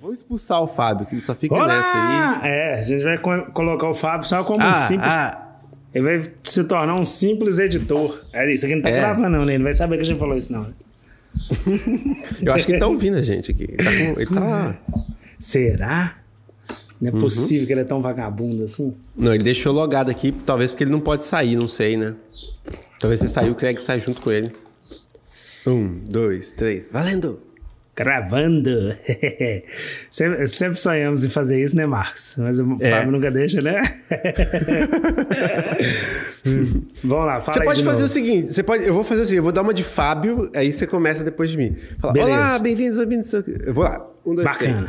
Vou expulsar o Fábio, que ele só fica Olá! nessa aí. É, a gente vai co- colocar o Fábio só como um Ah, simples. ah, Ele vai se tornar um simples editor. É, isso aqui não tá É. gravando, não, né? Ele não vai saber que a gente falou isso, não. eu acho que ele tá ouvindo a gente aqui. Ele tá. com- ele tá- Será? Não é Uhum. possível que ele é tão vagabundo assim. Não, ele deixou logado aqui, talvez porque ele não pode sair, não sei, né? Talvez você saiu, o Craig sai junto com ele. Um, dois, três. Valendo! Gravando. sempre, sempre sonhamos em fazer isso, né, Marcos? Mas o É. Fábio nunca deixa, né? Vamos lá, fala Você pode de fazer novo. o seguinte, você pode, eu vou fazer o seguinte, eu vou dar uma de Fábio, aí você começa depois de mim. Fala, Beleza. olá, bem-vindos bem-vindos ao-" Eu vou lá. Um, dois, três.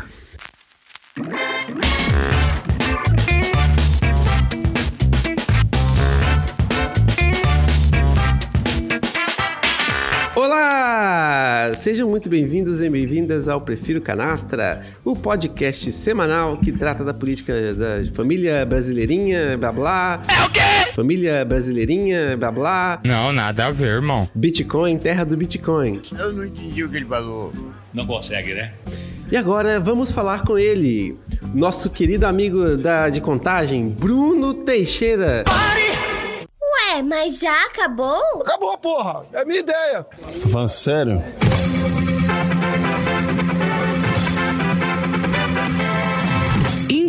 Olá! Sejam muito bem-vindos e bem-vindas ao Prefiro Canastra, o podcast semanal que trata da política da família brasileirinha, blá blá. É o quê? Família brasileirinha, blá blá. Não, nada a ver, irmão. Bitcoin, terra do Bitcoin. Eu não entendi o que ele falou. Não consegue, né? E agora vamos falar com ele, nosso querido amigo da, de contagem, Bruno Teixeira. Ué, mas já acabou? Acabou, porra! É a minha ideia! Você tá falando sério?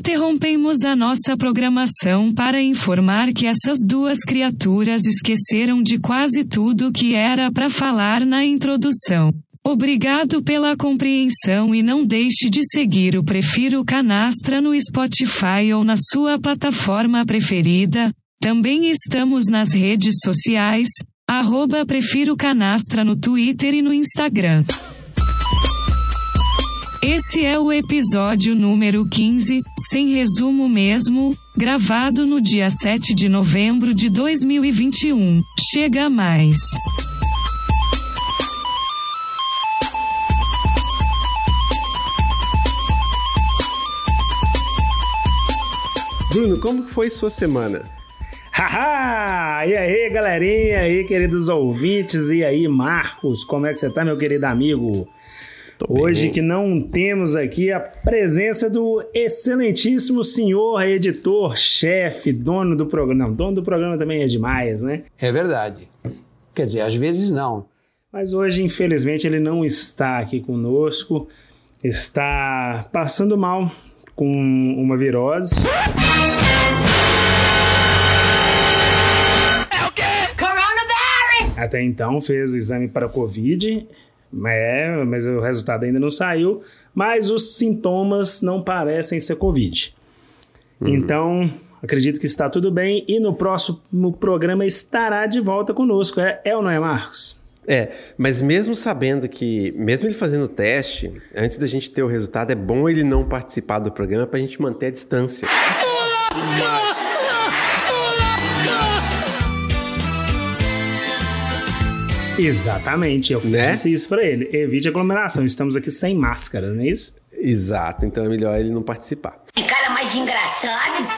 Interrompemos a nossa programação para informar que essas duas criaturas esqueceram de quase tudo que era para falar na introdução. Obrigado pela compreensão e não deixe de seguir o Prefiro Canastra no Spotify ou na sua plataforma preferida. Também estamos nas redes sociais, arroba Prefiro Canastra no Twitter e no Instagram. Esse é o episódio número 15, sem resumo mesmo, gravado no dia 7 de novembro de 2021. Chega mais. Bruno, como foi sua semana? Haha! E aí, galerinha, e aí, queridos ouvintes, e aí, Marcos, como é que você tá, meu querido amigo? Hoje que não temos aqui a presença do excelentíssimo senhor editor, chefe, dono do programa. Não, dono do programa também é demais, né? É verdade. Quer dizer, às vezes não. Mas hoje, infelizmente, ele não está aqui conosco. Está passando mal com uma virose. Coronavirus! Até então fez o exame para Covid, é, mas o resultado ainda não saiu. Mas os sintomas não parecem ser Covid. Então, acredito que está tudo bem e no próximo programa estará de volta conosco. É, é ou não é, Marcos? É, mas mesmo sabendo que, mesmo ele fazendo o teste, antes da gente ter o resultado, é bom ele não participar do programa pra gente manter a distância. Exatamente, eu Né? disse isso para ele. Evite aglomeração, estamos aqui sem máscara, não é isso? Exato, então é melhor ele não participar. Que cara mais engraçado!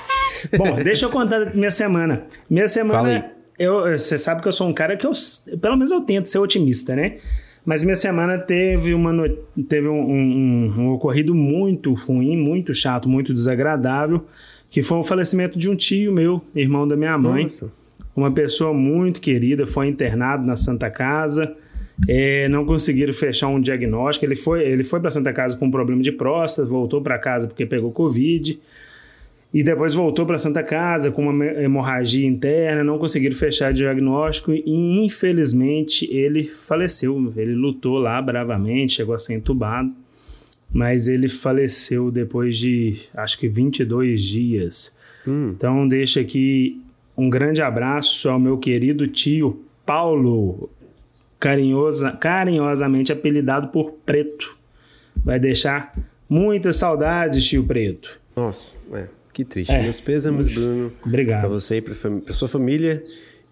Bom, deixa eu contar minha semana. Minha semana, eu, você sabe que eu sou um cara que eu, pelo menos eu tento ser otimista, né? Mas minha semana teve, uma no- teve um, um- um ocorrido muito ruim, muito chato, muito desagradável, que foi o falecimento de um tio meu, irmão da minha mãe. Nossa. Uma pessoa muito querida, foi internado na Santa Casa. é, não conseguiram fechar um diagnóstico. Ele foi, ele foi para Santa Casa com um problema de próstata, voltou para casa porque pegou Covid. E depois voltou para Santa Casa com uma hemorragia interna, não conseguiram fechar o diagnóstico e infelizmente ele faleceu. Ele lutou lá bravamente, chegou a ser entubado, mas ele faleceu depois de acho que 22 dias. Então deixa aqui um grande abraço ao meu querido tio Paulo, carinhosa, carinhosamente apelidado por Preto. Vai deixar muitas saudades, tio Preto. Nossa, é, que triste. É. Meus pêsames, Bruno, Obrigado. você e pra, fam- sua família.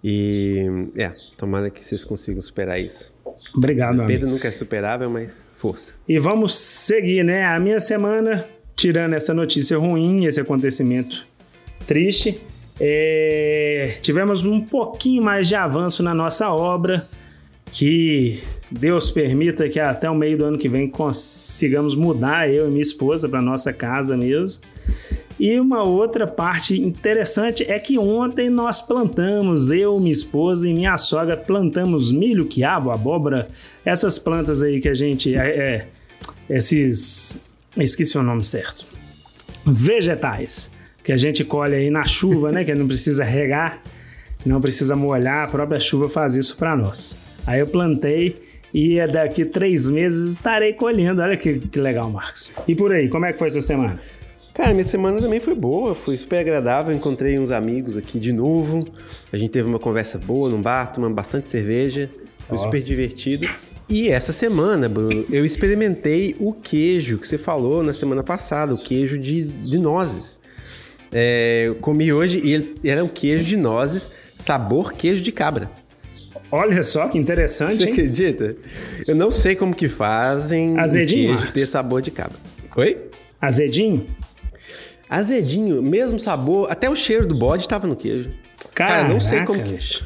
E, é, tomara que vocês consigam superar isso. Obrigado, amigo. Perda nunca é superável, mas força. E vamos seguir, né? A minha semana, tirando essa notícia ruim, esse acontecimento triste, é, tivemos um pouquinho mais de avanço na nossa obra, que Deus permita que até o meio do ano que vem consigamos mudar eu e minha esposa para nossa casa mesmo. E uma outra parte interessante é que ontem nós plantamos, eu, minha esposa e minha sogra, plantamos milho, quiabo, abóbora, essas plantas aí que a gente. É, é, esses. Esqueci o nome certo. Vegetais. Que a gente colhe aí na chuva, né? Que não precisa regar, não precisa molhar, a própria chuva faz isso para nós. Aí eu plantei e daqui três meses estarei colhendo. Olha que, que legal, Marcos. E por aí, como é que foi sua semana? Cara, minha semana também foi boa, foi super agradável. Encontrei uns amigos aqui de novo. A gente teve uma conversa boa num bar, tomando bastante cerveja. Foi Ó. super divertido. E essa semana, Bruno, eu experimentei o queijo que você falou na semana passada, o queijo de, de nozes. É, eu comi hoje e ele era um queijo de nozes, sabor queijo de cabra. Olha só que interessante, Você hein? acredita? Eu não sei como que fazem Azedinho, queijo ter sabor de cabra. Oi? Azedinho? Azedinho, mesmo sabor, até o cheiro do bode estava no queijo. Cara, não sei como Caraca, que,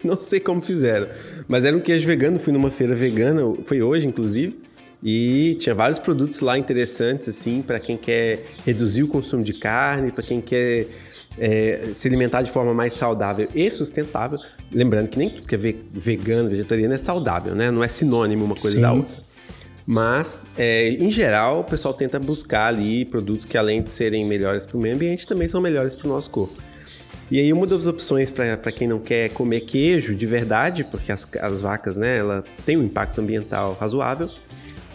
não sei como fizeram, mas era um queijo vegano, fui numa feira vegana, foi hoje inclusive, e tinha vários produtos lá interessantes assim para quem quer reduzir o consumo de carne, para quem quer é, se alimentar de forma mais saudável e sustentável. Lembrando que nem tudo que é ve- vegano, vegetariano é saudável, né? Não é sinônimo uma coisa Sim. da outra. Mas, é, em geral, o pessoal tenta buscar ali produtos que, além de serem melhores para o meio ambiente, também são melhores para o nosso corpo. E aí, uma das opções para quem não quer comer queijo de verdade, porque as, as vacas, né, elas têm um impacto ambiental razoável,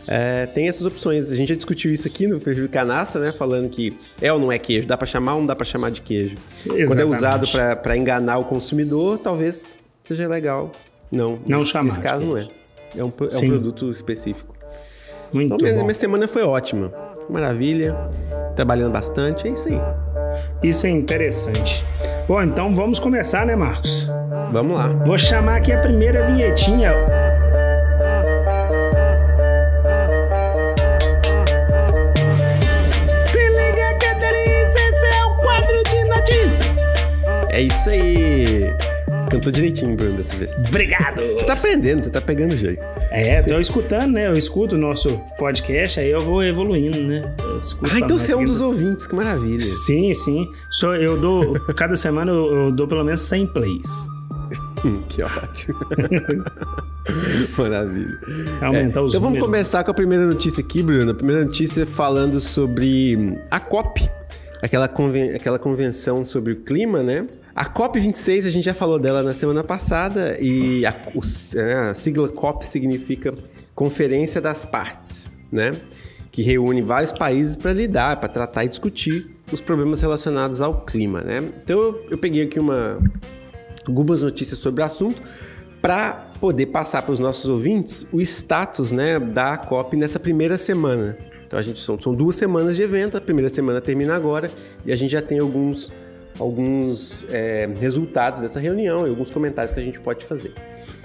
é, tem essas opções. A gente já discutiu isso aqui no perfil Canastra, né, falando que é ou não é queijo, dá para chamar ou não dá para chamar de queijo. Quando é Exatamente. usado para enganar o consumidor, talvez seja legal. Não, Não nesse, chamar nesse caso não é. É um, é um produto específico. Muito Então, minha, minha semana foi ótima. Maravilha. Trabalhando bastante, é isso aí. Isso é interessante. Bom, então vamos começar, né, Marcos? Vamos lá. Vou chamar aqui a primeira vinhetinha. É isso aí. Cantou direitinho, Bruno, dessa vez. Obrigado. Você tá aprendendo, você tá pegando jeito. É, tô escutando, né? Eu escuto o nosso podcast, aí eu vou evoluindo, né? Ah, então você é um dos ouvintes, que maravilha. Sim, sim. Sou, eu dou. Cada semana eu, eu dou pelo menos 100 plays. Hum, que ótimo. maravilha. Aumentar os então vamos números. começar com a primeira notícia aqui, Bruno. A primeira notícia é falando sobre a COP, aquela, conven- aquela convenção sobre o clima, né? A COP26, a gente já falou dela na semana passada, e a, né, a sigla COP significa Conferência das Partes, né? Que reúne vários países para lidar, para tratar e discutir os problemas relacionados ao clima, né? Então eu, eu peguei aqui uma, algumas notícias sobre o assunto para poder passar para os nossos ouvintes o status né, da COP nessa primeira semana. Então a gente são, são duas semanas de evento, a primeira semana termina agora e a gente já tem alguns, alguns é, resultados dessa reunião e alguns comentários que a gente pode fazer.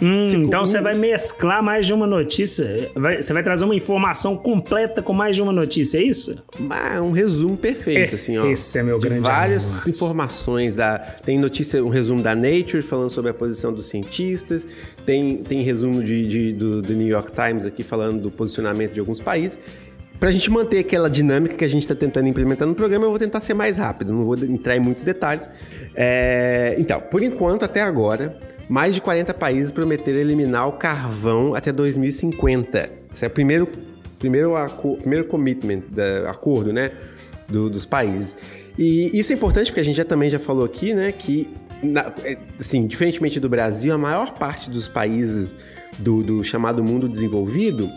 Hum, Se- então você vai mesclar mais de uma notícia. Vai- você vai trazer uma informação completa com mais de uma notícia, é isso? Mas um resumo perfeito, É, assim, ó. esse é meu de grande várias amor, informações. Da, tem notícia, um resumo da Nature falando sobre a posição dos cientistas. Tem, tem resumo de, de- do, do New York Times aqui falando do posicionamento de alguns países. Pra gente manter aquela dinâmica que a gente está tentando implementar no programa, eu vou tentar ser mais rápido, não vou entrar em muitos detalhes. É, então, por enquanto, até agora, mais de 40 países prometeram eliminar o carvão até 2050. Esse é o primeiro, primeiro, primeiro commitment, da, acordo, né? do- dos países. E isso é importante porque a gente já também já falou aqui, né, que na- é, assim, diferentemente do Brasil, a maior parte dos países do, do chamado mundo desenvolvido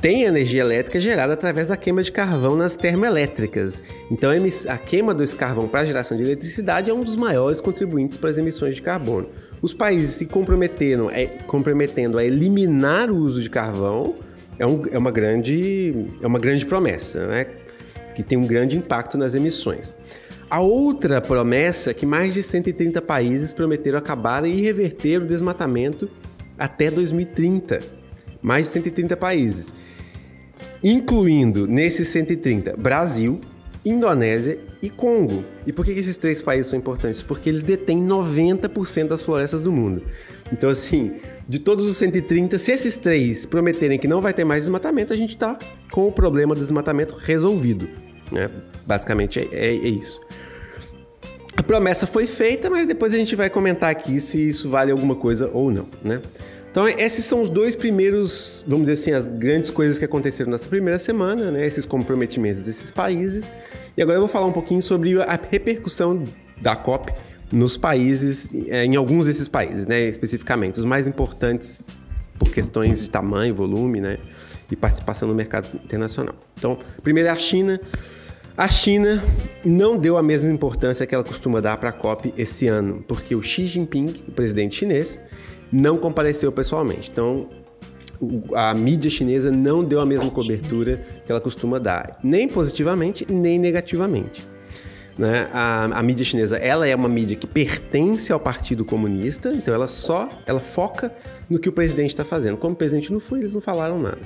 tem energia elétrica gerada através da queima de carvão nas termoelétricas. Então, a, queima desse carvão para a geração de eletricidade é um dos maiores contribuintes para as emissões de carbono. Os países se comprometeram, é, comprometendo a eliminar o uso de carvão é, um- é uma, grande, é uma grande promessa, né? que tem um grande impacto nas emissões. A outra promessa é que mais de 130 países prometeram acabar e reverter o desmatamento até 2030. Mais de 130 países incluindo nesses 130 Brasil, Indonésia e Congo. E por que esses três países são importantes? Porque eles detêm 90% das florestas do mundo. Então, assim, de todos os 130, se esses três prometerem que não vai ter mais desmatamento, a gente tá com o problema do desmatamento resolvido. Né? Basicamente é, é- é isso. A promessa foi feita, mas depois a gente vai comentar aqui se isso vale alguma coisa ou não, né? Então, esses são os dois primeiros, vamos dizer assim, as grandes coisas que aconteceram nessa primeira semana, né? Esses comprometimentos desses países. E agora eu vou falar um pouquinho sobre a repercussão da COP nos países, eh, em alguns desses países, né? Especificamente, os mais importantes por questões de tamanho, volume, né? E participação no mercado internacional. Então, primeiro é a China. A China não deu a mesma importância que ela costuma dar para a COP esse ano, porque o Xi Jinping, o presidente chinês, não compareceu pessoalmente. Então, a mídia chinesa não deu a mesma cobertura que ela costuma dar, nem positivamente, nem negativamente. Né? A, a mídia chinesa, ela é uma mídia que pertence ao Partido Comunista, então ela só, ela foca no que o presidente está fazendo. Como o presidente não foi, eles não falaram nada.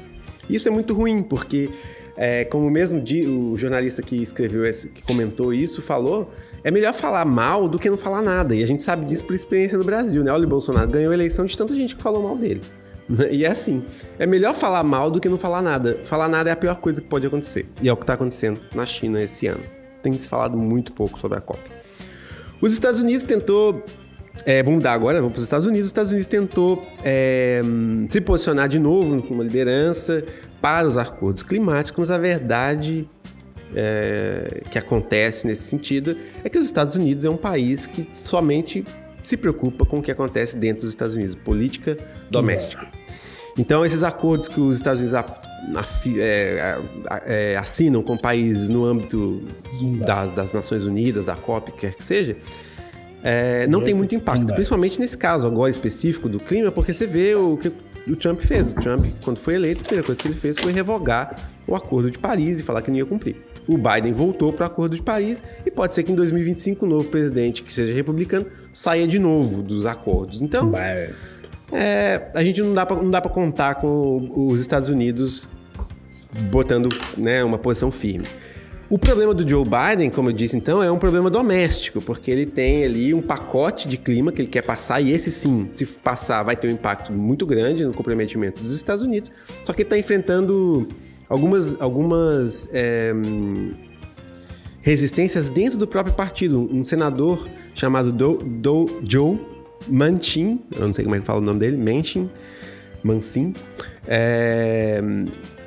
Isso é muito ruim, porque, é, como mesmo o jornalista que escreveu, esse, que comentou isso, falou, é melhor falar mal do que não falar nada. E a gente sabe disso por experiência no Brasil, né? Olha, o Bolsonaro ganhou a eleição de tanta gente que falou mal dele. E é assim, é melhor falar mal do que não falar nada. Falar nada é a pior coisa que pode acontecer. E é o que está acontecendo na China esse ano. Tem se falado muito pouco sobre a COP. Os Estados Unidos tentou. é, vamos mudar agora, vamos para os Estados Unidos. Os Estados Unidos tentou é, se posicionar de novo como liderança para os acordos climáticos, mas a verdade é, que acontece nesse sentido é que os Estados Unidos é um país que somente se preocupa com o que acontece dentro dos Estados Unidos, política doméstica. Então, esses acordos que os Estados Unidos é, é, assinam com países no âmbito das, das Nações Unidas, da COP, quer que seja, é, não tem muito impacto, principalmente nesse caso agora específico do clima, porque você vê o que o Trump fez. O Trump, quando foi eleito, a primeira coisa que ele fez foi revogar o Acordo de Paris e falar que não ia cumprir. O Biden voltou para o Acordo de Paris e pode ser que em 2025 o novo presidente, que seja republicano, saia de novo dos acordos. Então, é, a gente não dá pra contar com os Estados Unidos botando né, uma posição firme. O problema do Joe Biden, como eu disse então, é um problema doméstico, porque ele tem ali um pacote de clima que ele quer passar, e esse sim, se passar, vai ter um impacto muito grande no comprometimento dos Estados Unidos, só que ele está enfrentando algumas, algumas é, resistências dentro do próprio partido. Um senador chamado Do, Do- Joe Manchin, eu não sei como é que fala o nome dele, Manchin, Manchin, é,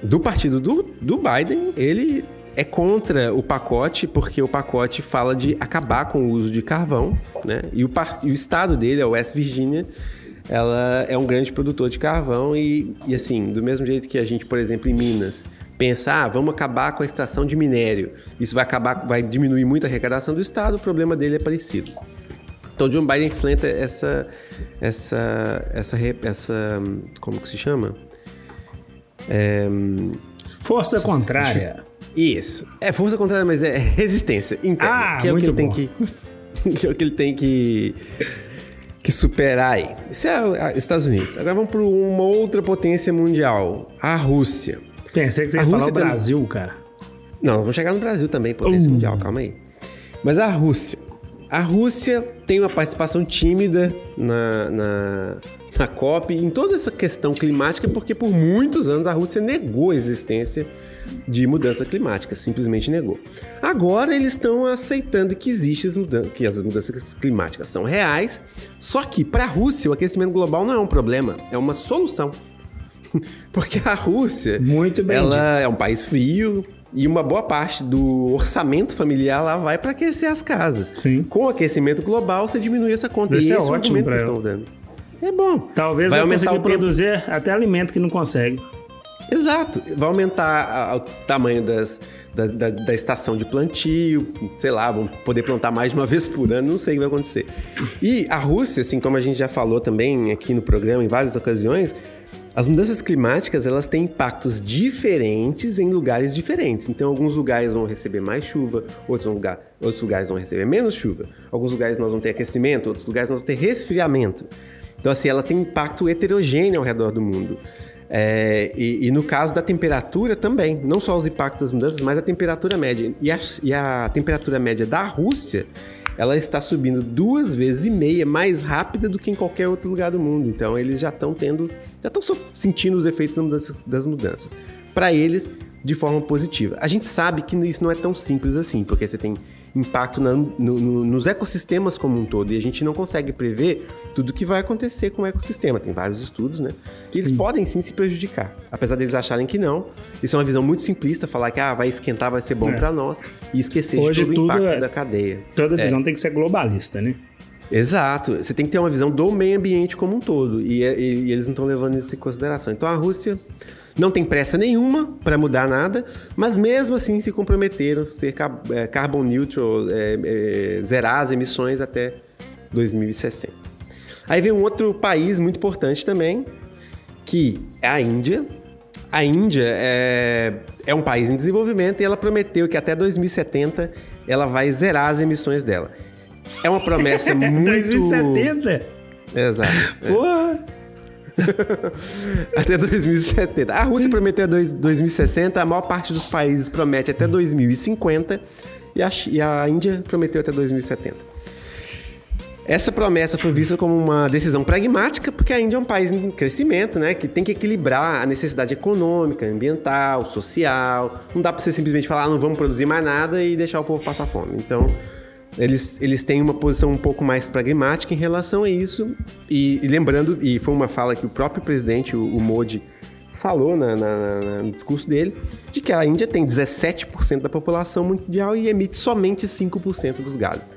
do partido do, do Biden, ele é contra o pacote, porque o pacote fala de acabar com o uso de carvão, né? E o, e o estado dele, a West Virginia, ela é um grande produtor de carvão e, e assim, do mesmo jeito que a gente, por exemplo, em Minas, pensa, ah, vamos acabar com a extração de minério. Isso vai acabar, vai diminuir muito a arrecadação do estado, o problema dele é parecido. Então, John Biden enfrenta essa, essa, essa, essa, como que se chama? Força contrária. Isso. É força contrária, mas é resistência interna. Ah, que é o que ele bom. tem que, que é o que ele tem que que superar aí. Isso é os Estados Unidos. Agora vamos para uma outra potência mundial, a Rússia. Pensei que você A ia falar o Rússia Brasil, cara. Não, vamos chegar no Brasil também, potência Uh. mundial, calma aí. Mas a Rússia. A Rússia tem uma participação tímida na, na, na COP em toda essa questão climática, porque por muitos anos a Rússia negou a existência de mudança climática, simplesmente negou. Agora eles estão aceitando que existem as mudanças, que as mudanças climáticas são reais, só que para a Rússia o aquecimento global não é um problema, é uma solução. Porque a Rússia, Muito bem ela dito. é um país frio e uma boa parte do orçamento familiar lá vai para aquecer as casas. Sim. Com o aquecimento global, você diminui essa conta. Isso e esse é o ótimo argumento que estão dando. É bom. Talvez vai vai aumentar conseguir o tempo. produzir até alimento que não consegue. Exato. Vai aumentar o tamanho das, da, da, da estação de plantio, sei lá, vão poder plantar mais de uma vez por ano, não sei o que vai acontecer. E a Rússia, assim como a gente já falou também aqui no programa em várias ocasiões, as mudanças climáticas elas têm impactos diferentes em lugares diferentes. Então, alguns lugares vão receber mais chuva, outros, vão lugar, outros lugares vão receber menos chuva. Alguns lugares nós vamos ter aquecimento, outros lugares nós vamos ter resfriamento. Então, assim, ela tem impacto heterogêneo ao redor do mundo. É, e, e no caso da temperatura também, não só os impactos das mudanças, mas a temperatura média. E a, e a temperatura média da Rússia, ela está subindo duas vezes e meia mais rápida do que em qualquer outro lugar do mundo. Então eles já estão tendo, já estão sentindo os efeitos das mudanças. Das mudanças. Para eles, de forma positiva. A gente sabe que isso não é tão simples assim, porque você tem impacto na, no, no, nos ecossistemas como um todo e a gente não consegue prever tudo que vai acontecer com o ecossistema. Tem vários estudos, né? E eles podem sim se prejudicar, apesar deles acharem que não. Isso é uma visão muito simplista, falar que ah, vai esquentar, vai ser bom é. para nós e esquecer Hoje de todo o impacto é, da cadeia. Toda visão é. tem que ser globalista, né? Exato. Você tem que ter uma visão do meio ambiente como um todo. E, e, e eles não estão levando isso em consideração. Então a Rússia não tem pressa nenhuma para mudar nada, mas mesmo assim se comprometeram a ser é, carbon neutral, é, é, zerar as emissões até 2060. Aí vem um outro país muito importante também, que é a Índia. A Índia é, é um país em desenvolvimento e ela prometeu que até 2070 ela vai zerar as emissões dela. É uma promessa muito... 2070? Exato. Porra! Até 2070. A Rússia prometeu até 2060, a maior parte dos países promete até 2050 e a, e a Índia prometeu até 2070. Essa promessa foi vista como uma decisão pragmática, porque a Índia é um país em crescimento, né? Que tem que equilibrar a necessidade econômica, ambiental, social. Não dá para você simplesmente falar, ah, não vamos produzir mais nada e deixar o povo passar fome. Então, eles, eles têm uma posição um pouco mais pragmática em relação a isso. E, e lembrando, e foi uma fala que o próprio presidente, o, o Modi, falou na, na, na, no discurso dele, de que a Índia tem 17% da população mundial e emite somente 5% dos gases.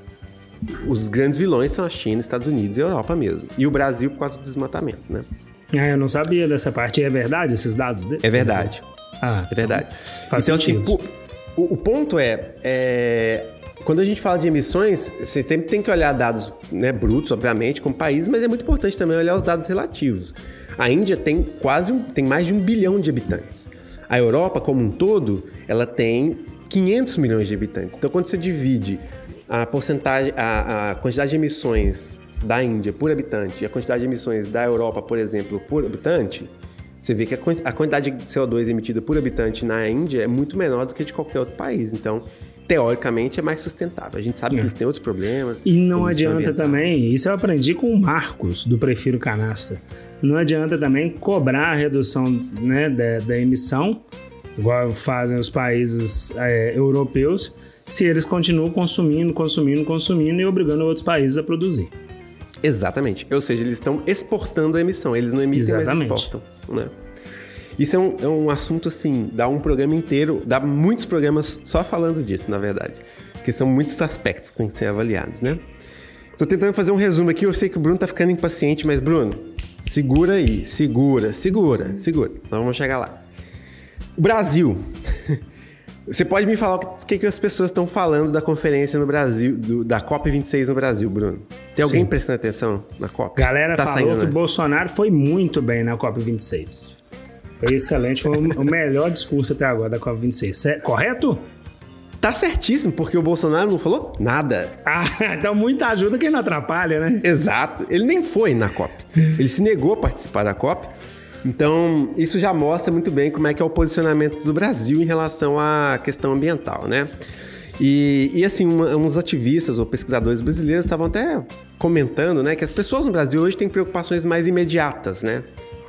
Os grandes vilões são a China, Estados Unidos e a Europa mesmo. E o Brasil por causa do desmatamento, né? Ah, eu não sabia dessa parte. É verdade esses dados? É verdade. Ah, é verdade. Faz então, assim, sentido. assim, o, o ponto é, é quando a gente fala de emissões, você sempre tem que olhar dados né, brutos, obviamente, como país, mas é muito importante também olhar os dados relativos. A Índia tem quase um, tem mais de um bilhão de habitantes. A Europa, como um todo, ela tem 500 milhões de habitantes. Então, quando você divide a porcentagem, a, a quantidade de emissões da Índia por habitante e a quantidade de emissões da Europa, por exemplo, por habitante, você vê que a quantidade de CO2 emitida por habitante na Índia é muito menor do que de qualquer outro país. Então, teoricamente é mais sustentável. A gente sabe é. que eles têm outros problemas. E não adianta também, isso eu aprendi com o Marcos, do Prefiro Canasta. Não adianta também cobrar a redução né, da, da emissão, igual fazem os países é, europeus, se eles continuam consumindo, consumindo, consumindo e obrigando outros países a produzir. Exatamente. Ou seja, eles estão exportando a emissão, eles não emitem, Exatamente. mas exportam. Né? Isso é um, é um assunto, assim, dá um programa inteiro, dá muitos programas só falando disso, na verdade. Porque são muitos aspectos que têm que ser avaliados, né? Tô tentando fazer um resumo aqui, eu sei que o Bruno tá ficando impaciente, mas Bruno, segura aí, segura, segura, segura. Então vamos chegar lá. O Brasil. Você pode me falar o que, que as pessoas estão falando da conferência no Brasil, do, da COP26 no Brasil, Bruno? Tem alguém Sim. prestando atenção na COP? Galera tá falou saindo, que né? o Bolsonaro foi muito bem na COP26. Foi excelente, foi o melhor discurso até agora da COP26. Correto? Tá certíssimo, porque o Bolsonaro não falou nada. Ah, então muita ajuda quem não atrapalha, né? Exato. Ele nem foi na COP. Ele se negou a participar da COP. Então, isso já mostra muito bem como é que é o posicionamento do Brasil em relação à questão ambiental, né? E, e assim, uma, uns ativistas ou pesquisadores brasileiros estavam até comentando, né, que as pessoas no Brasil hoje têm preocupações mais imediatas, né?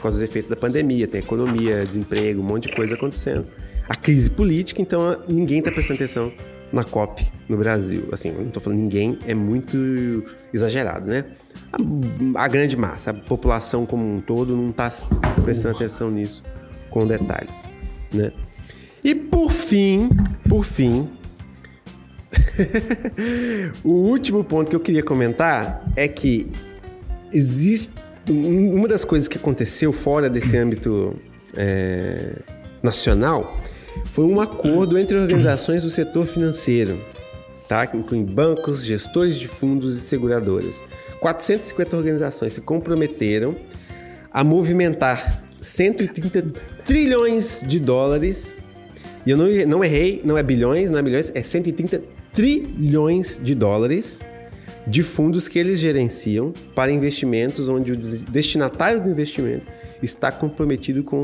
Causa dos efeitos da pandemia, tem economia, desemprego, um monte de coisa acontecendo. A crise política, então ninguém está prestando atenção na COP no Brasil. Assim, eu não estou falando ninguém, é muito exagerado, né? A, a, grande massa, a população como um todo não está prestando atenção nisso com detalhes, né? E por fim, por fim, o último ponto que eu queria comentar é que existe uma das coisas que aconteceu fora desse âmbito é, nacional foi um acordo entre organizações do setor financeiro, tá? que inclui bancos, gestores de fundos e seguradoras. 450 organizações se comprometeram a movimentar 130 trilhões de dólares. E eu não, não errei, não é bilhões, não é milhões, é 130 trilhões de dólares de fundos que eles gerenciam para investimentos onde o des- destinatário do investimento está comprometido com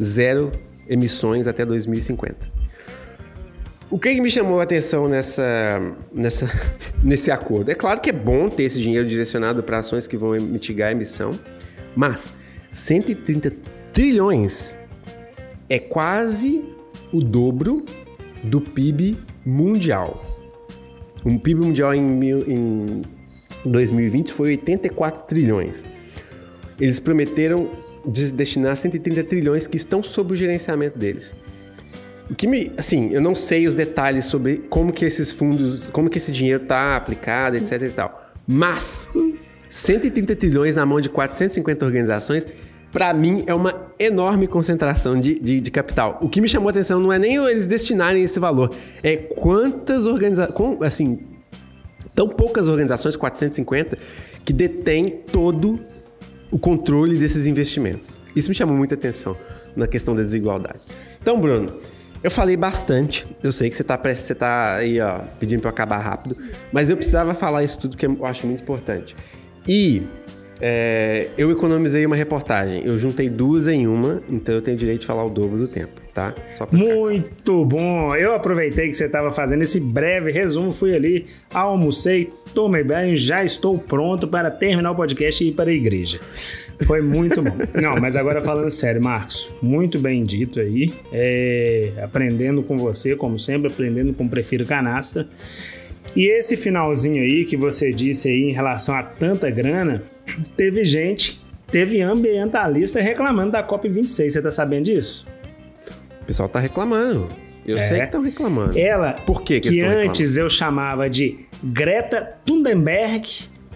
zero emissões até 2050. O que, que me chamou a atenção nessa, nessa, nesse acordo? É claro que é bom ter esse dinheiro direcionado para ações que vão mitigar a emissão, mas 130 trilhões é quase o dobro do PIB mundial. O PIB mundial em, em 2020 foi 84 trilhões. Eles prometeram des- destinar 130 trilhões que estão sob o gerenciamento deles. O que me, assim, eu não sei os detalhes sobre como que esses fundos, como que esse dinheiro está aplicado, etc e tal. Mas 130 trilhões na mão de 450 organizações, para mim é uma enorme concentração de, de, de capital. O que me chamou a atenção não é nem eles destinarem esse valor, é quantas organizações, assim, tão poucas organizações, 450, que detêm todo o controle desses investimentos. Isso me chamou muita atenção na questão da desigualdade. Então, Bruno, eu falei bastante. Eu sei que você tá, prestes- você tá aí, ó, pedindo para eu acabar rápido, mas eu precisava falar isso tudo que eu acho muito importante. E é, eu economizei uma reportagem. Eu juntei duas em uma, então eu tenho direito de falar o dobro do tempo, tá? Pra ficar Muito bom! Eu aproveitei que você estava fazendo esse breve resumo, fui ali, almocei, tomei banho, já estou pronto para terminar o podcast e ir para a igreja. Foi muito bom. Não, mas agora falando sério, Marcos, muito bem dito aí. É, aprendendo com você, como sempre, aprendendo com o Prefiro Canastra. E esse finalzinho aí que você disse aí em relação a tanta grana, teve gente, teve ambientalista reclamando da COP26. Você tá sabendo disso? O pessoal tá reclamando. Eu É. sei que estão reclamando. Ela, Por que que que antes eu chamava de Greta Thunberg,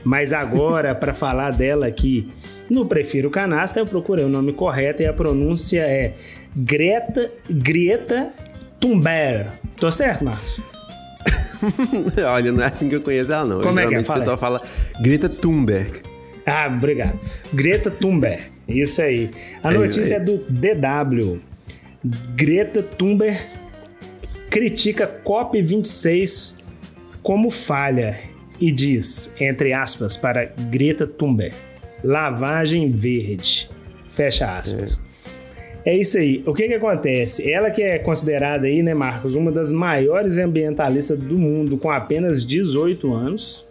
mas agora, para falar dela aqui no Prefiro Canastra, eu procurei o nome correto e a pronúncia é Greta, Greta Thunberg. Tô certo, Marcos? Olha, não é assim que eu conheço ela, não. Como é que é? Geralmente Fala o pessoal fala Greta Thunberg. Ah, obrigado. Greta Thunberg. Isso aí. A É notícia é do DW. Greta Thunberg critica COP26 como falha e diz, entre aspas, para Greta Thunberg, lavagem verde. Fecha aspas. É isso aí. O que que acontece? Ela que é considerada aí, né, Marcos, uma das maiores ambientalistas do mundo com apenas 18 anos.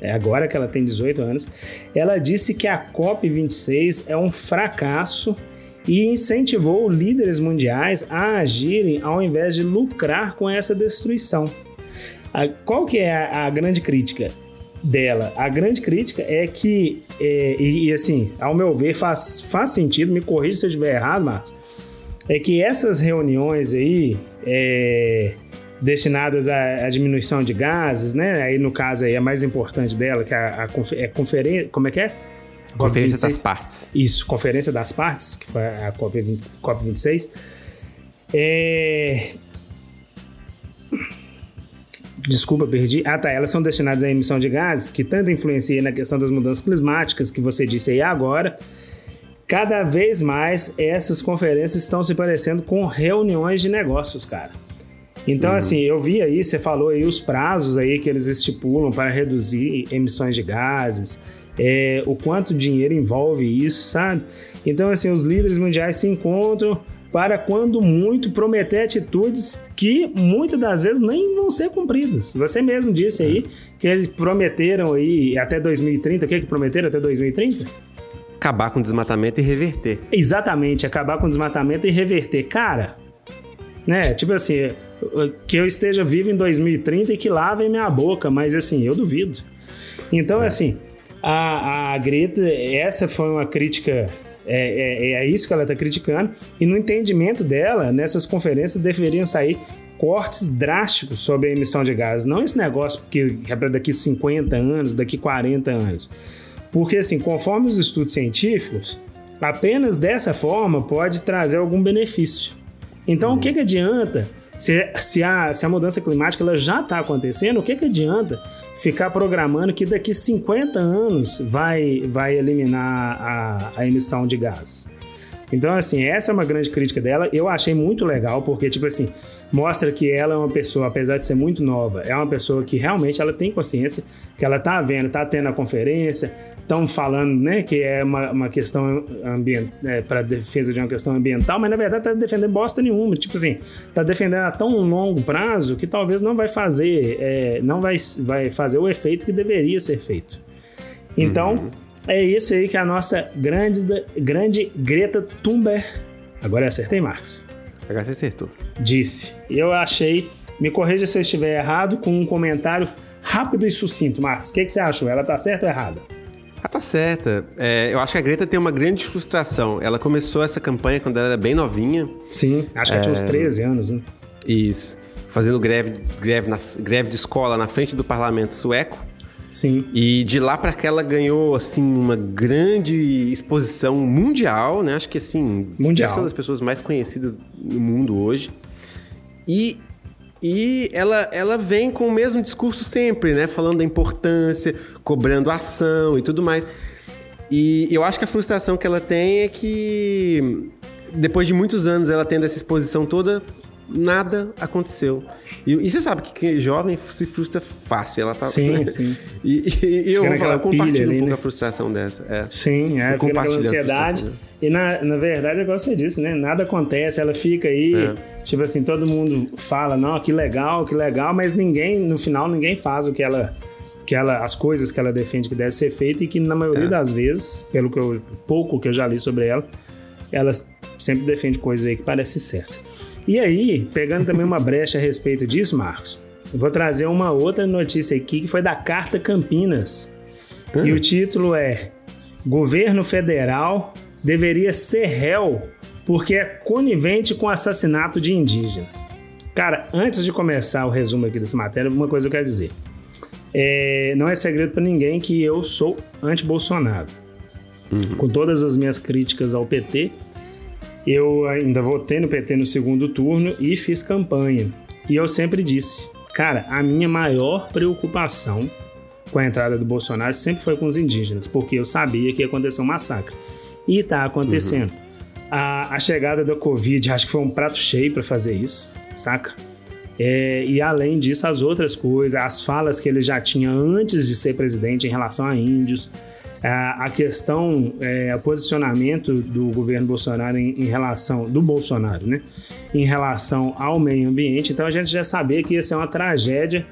É agora que ela tem 18 anos. Ela disse que a COP26 é um fracasso e incentivou líderes mundiais a agirem ao invés de lucrar com essa destruição. A- qual que é a, a grande crítica dela? A grande crítica é que, é, e, e assim, ao meu ver, faz, faz sentido, me corrija se eu estiver errado, Marcos, é que essas reuniões aí, é, destinadas à, à diminuição de gases, né? Aí no caso aí a mais importante dela, que é a, a confe- é conferência, como é que é? Conferência COP26? das Partes. Isso, Conferência das Partes, que foi a COP20 COP26. É... Desculpa, perdi. Ah, tá. Elas são destinadas à emissão de gases, que tanto influenciam na questão das mudanças climáticas, que você disse aí agora. Cada vez mais essas conferências estão se parecendo com reuniões de negócios, cara. Então, assim, eu vi aí, você falou aí os prazos aí que eles estipulam para reduzir emissões de gases, é, o quanto dinheiro envolve isso, sabe? Então, assim, os líderes mundiais se encontram para, quando muito, prometer atitudes que muitas das vezes nem vão ser cumpridas. Você mesmo disse aí que eles prometeram aí até 2030, o que que prometeram até 2030? Acabar com o desmatamento e reverter. Exatamente, acabar com o desmatamento e reverter. Cara, né? Tipo assim, que eu esteja vivo em 2030 e que lavem minha boca, mas assim, eu duvido. Então, assim, a, a Greta, essa foi uma crítica. É, é, é isso que ela está criticando, e no entendimento dela, nessas conferências deveriam sair cortes drásticos sobre a emissão de gases. Não esse negócio que é para daqui 50 anos, daqui 40 anos. Porque, assim, conforme os estudos científicos, apenas dessa forma pode trazer algum benefício. Então, o que, que adianta? Se, se, a, se a mudança climática ela já está acontecendo, o que, que adianta ficar programando que daqui 50 anos vai, vai eliminar a, a emissão de gás? Então, assim, essa é uma grande crítica dela. Eu achei muito legal, porque, tipo assim, mostra que ela é uma pessoa, apesar de ser muito nova, é uma pessoa que realmente ela tem consciência, que ela tá vendo, tá tendo a conferência, estão falando, né, que é uma, uma questão ambiental, é, para defesa de uma questão ambiental, mas na verdade tá defendendo bosta nenhuma. Tipo assim, tá defendendo a tão longo prazo que talvez não vai fazer, é, não vai, vai fazer o efeito que deveria ser feito. Então, uhum. é isso aí que a nossa grande, grande Greta Thunberg, agora acertei, Marcos. Agora você acertou. Disse. Eu achei, me corrija se eu estiver errado, com um comentário rápido e sucinto, Marcos. O que, que você achou? Ela tá certa ou errada? Ah, tá certa. É, eu acho que a Greta tem uma grande frustração. Ela começou essa campanha quando ela era bem novinha. Sim, acho que ela tinha uns 13 é, anos, né? Isso. Fazendo greve, greve, na, greve de escola na frente do parlamento sueco. Sim. E de lá para cá ela ganhou assim uma grande exposição mundial, né? Acho que assim, mundial. uma das pessoas mais conhecidas no mundo hoje. E e ela, ela vem com o mesmo discurso sempre, né? Falando da importância, cobrando ação e tudo mais. E eu acho que a frustração que ela tem é que depois de muitos anos ela tendo essa exposição toda, nada aconteceu. E, e, você sabe que, que jovem se frustra fácil. Ela tá, sim, sim. E, e, e eu vou falar, eu compartilho ali, um pouco né? a frustração dessa. É. Sim, é, fica naquela ansiedade. E na, na verdade, igual você disse, né? Nada acontece, ela fica aí, é. tipo assim, todo mundo fala, não, que legal, que legal, mas ninguém, no final, ninguém faz o que ela. Que ela, as coisas que ela defende que deve ser feita e que na maioria é. das vezes, pelo que eu, pouco que eu já li sobre ela, ela sempre defende coisas aí que parecem certas. E aí, pegando também uma brecha a respeito disso, Marcos, eu vou trazer uma outra notícia aqui que foi da Carta Campinas. Hum. E o título é Governo Federal deveria ser réu porque é conivente com assassinato de indígenas. Cara, antes de começar o resumo aqui dessa matéria, uma coisa eu quero dizer. É, não é segredo para ninguém que eu sou anti-Bolsonaro. Uhum. Com todas as minhas críticas ao PT, eu ainda votei no PT no segundo turno e fiz campanha. E eu sempre disse, cara, a minha maior preocupação com a entrada do Bolsonaro sempre foi com os indígenas, porque eu sabia que ia acontecer um massacre. E tá acontecendo. Uhum. A, a, chegada da Covid, acho que foi um prato cheio para fazer isso, saca? É, e além disso, as outras coisas, as falas que ele já tinha antes de ser presidente em relação a índios, a questão, é, o posicionamento do governo Bolsonaro em, em, relação, do Bolsonaro, né? Em relação ao meio ambiente. Então a gente já sabia que ia ser uma tragédia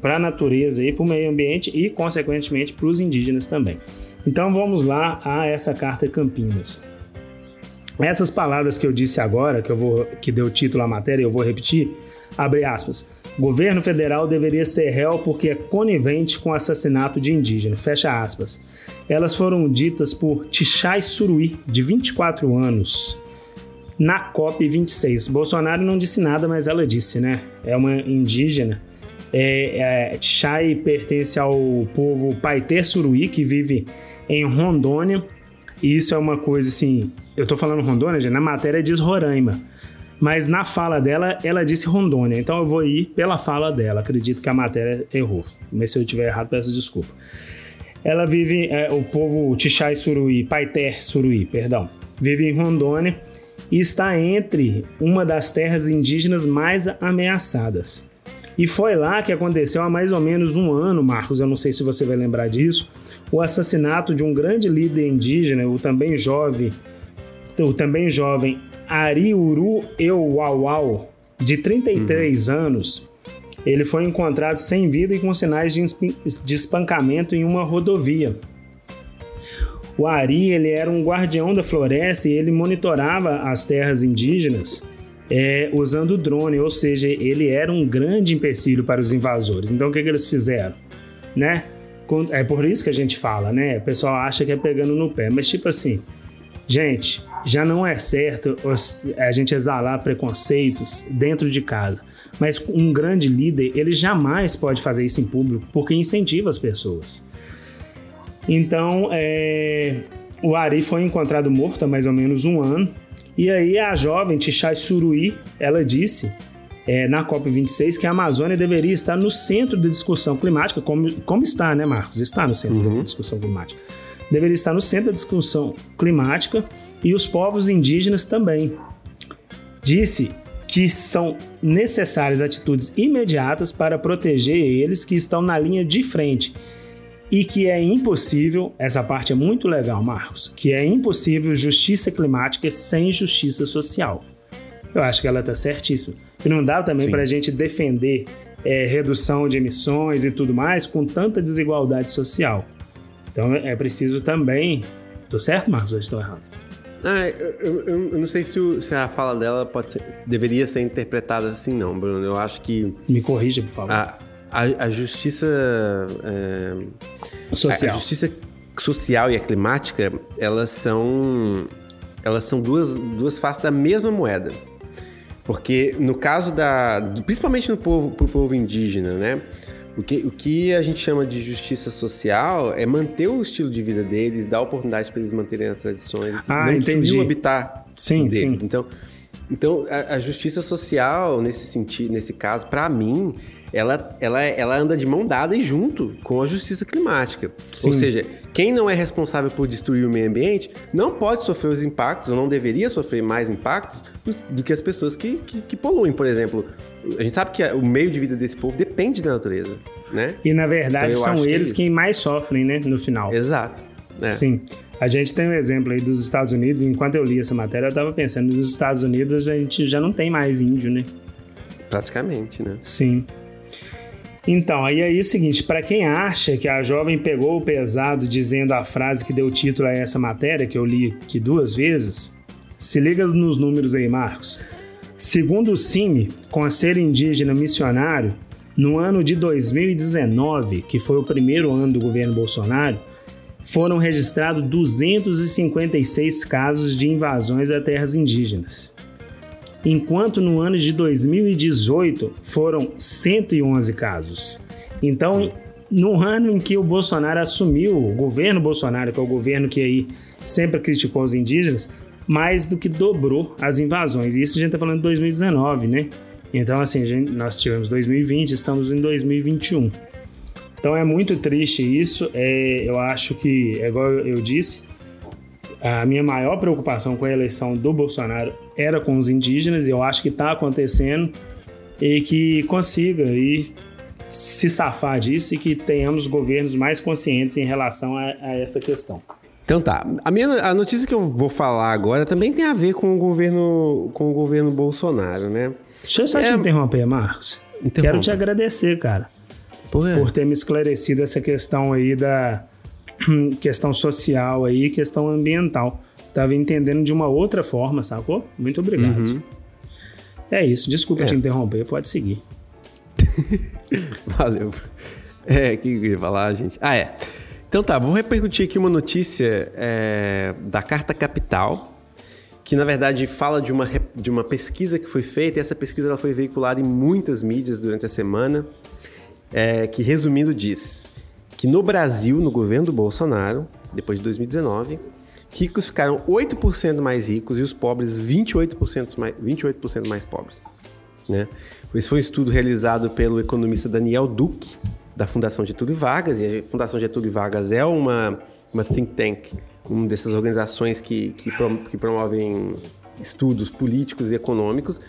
para a natureza e para o meio ambiente e, consequentemente, para os indígenas também. Então vamos lá a essa carta Campinas. Essas palavras que eu disse agora, que eu vou que deu título à matéria, eu vou repetir, abre aspas. Governo federal deveria ser réu porque é conivente com o assassinato de indígena. Fecha aspas. Elas foram ditas por Tichai Suruí, de 24 anos, na COP26. Bolsonaro não disse nada, mas ela disse, né? É uma indígena. É, é, Tichai pertence ao povo Paité Suruí, que vive em Rondônia. E isso é uma coisa assim. Eu tô falando Rondônia, na matéria diz Roraima mas na fala dela, ela disse Rondônia. Então eu vou ir pela fala dela. Acredito que a matéria errou. Mas se eu estiver errado, peço desculpa. Ela vive, é, o povo Tixai Suruí, Paité Suruí, perdão, vive em Rondônia e está entre uma das terras indígenas mais ameaçadas. E foi lá que aconteceu há mais ou menos um ano, Marcos, eu não sei se você vai lembrar disso, o assassinato de um grande líder indígena, o também jovem, o também jovem Ariuru Euauau, de 33 uhum. anos, ele foi encontrado sem vida e com sinais de espancamento em uma rodovia. O Ari ele era um guardião da floresta e ele monitorava as terras indígenas é, usando drone, ou seja, ele era um grande empecilho para os invasores. Então o que, que eles fizeram? Né? É por isso que a gente fala, né? O pessoal acha que é pegando no pé, mas tipo assim, gente, já não é certo a gente exalar preconceitos dentro de casa. Mas um grande líder, ele jamais pode fazer isso em público, porque incentiva as pessoas. Então, é, o Ari foi encontrado morto há mais ou menos um ano. E aí a jovem Tichai Suruí, ela disse é, na COP26 que a Amazônia deveria estar no centro da discussão climática, como, como está, né, Marcos? Está no centro uhum. da discussão climática. Deveria estar no centro da discussão climática e os povos indígenas também. Disse que são necessárias atitudes imediatas para proteger eles que estão na linha de frente e que é impossível, essa parte é muito legal, Marcos, que é impossível justiça climática sem justiça social. Eu acho que ela está certíssima. E não dá também para a gente defender é, redução de emissões e tudo mais com tanta desigualdade social. Então é preciso também. Tô certo, Marcos, ou estou errado? Ah, eu, eu, eu não sei se, o, se, a fala dela pode ser, deveria ser interpretada assim, não, Bruno. Eu acho que. Me corrija, por favor. A, a, a justiça. É, social. A, a, justiça social e a climática, elas são. Elas são duas, duas faces da mesma moeda. Porque no caso da. Principalmente no povo, pro povo indígena, né? O que, o que a gente chama de justiça social é manter o estilo de vida deles, dar oportunidade para eles manterem as tradições, ah, não entendi. o habitat sim, deles. Sim. Então, então a, a, justiça social, nesse sentido, nesse caso, para mim, ela, ela, ela anda de mão dada e junto com a justiça climática. Sim. Ou seja, quem não é responsável por destruir o meio ambiente não pode sofrer os impactos, ou não deveria sofrer mais impactos do, que as pessoas que, que, que poluem. Por exemplo, a gente sabe que o meio de vida desse povo depende da natureza, né? E na verdade então, são eles que quem mais sofrem, né, no final. Exato. É. Sim. A gente tem um exemplo aí dos Estados Unidos. Enquanto eu li essa matéria, eu estava pensando, nos Estados Unidos a gente já não tem mais índio, né? Praticamente, né? Sim. Então, aí é o seguinte, para quem acha que a jovem pegou o pesado dizendo a frase que deu título a essa matéria, que eu li aqui duas vezes, se liga nos números aí, Marcos. Segundo o CIMI, Conselho Indígena Missionário, no ano de 2019, que foi o primeiro ano do governo Bolsonaro, foram registrados 256 casos de invasões a terras indígenas enquanto no ano de 2018 foram 111 casos. Então, no ano em que o Bolsonaro assumiu, o governo Bolsonaro, que é o governo que aí sempre criticou os indígenas, mais do que dobrou as invasões. E isso a gente está falando de 2019, né? Então, assim, gente, nós tivemos 2020, estamos em 2021. Então é muito triste isso. É, eu acho que, é igual eu disse, a minha maior preocupação com a eleição do Bolsonaro era com os indígenas, e eu acho que está acontecendo, e que consiga e se safar disso e que tenhamos governos mais conscientes em relação a, a essa questão. Então tá. A, minha, a notícia que eu vou falar agora também tem a ver com o governo, com o governo Bolsonaro, né? Deixa eu só é... te interromper, Marcos. Interrompa. Quero te agradecer, cara. Por, por ter me esclarecido essa questão aí da questão social aí, questão ambiental estava entendendo de uma outra forma, sacou? Muito obrigado. Uhum. É isso, desculpa é. te interromper, pode seguir. Valeu. É, o que eu ia falar, gente? Ah, é. Então tá, vou repercutir aqui uma notícia é, da Carta Capital, que na verdade fala de uma, de uma pesquisa que foi feita, e essa pesquisa ela foi veiculada em muitas mídias durante a semana, é, que resumindo diz que no Brasil, no governo do Bolsonaro, depois de 2019, ricos ficaram 8% mais ricos e os pobres 28% mais, 28 mais pobres. Né? Esse foi um estudo realizado pelo economista Daniel Duque, da Fundação Getúlio Vargas, e a Fundação Getúlio Vargas é uma, uma think tank, uma dessas organizações que, que, que promovem estudos políticos e econômicos,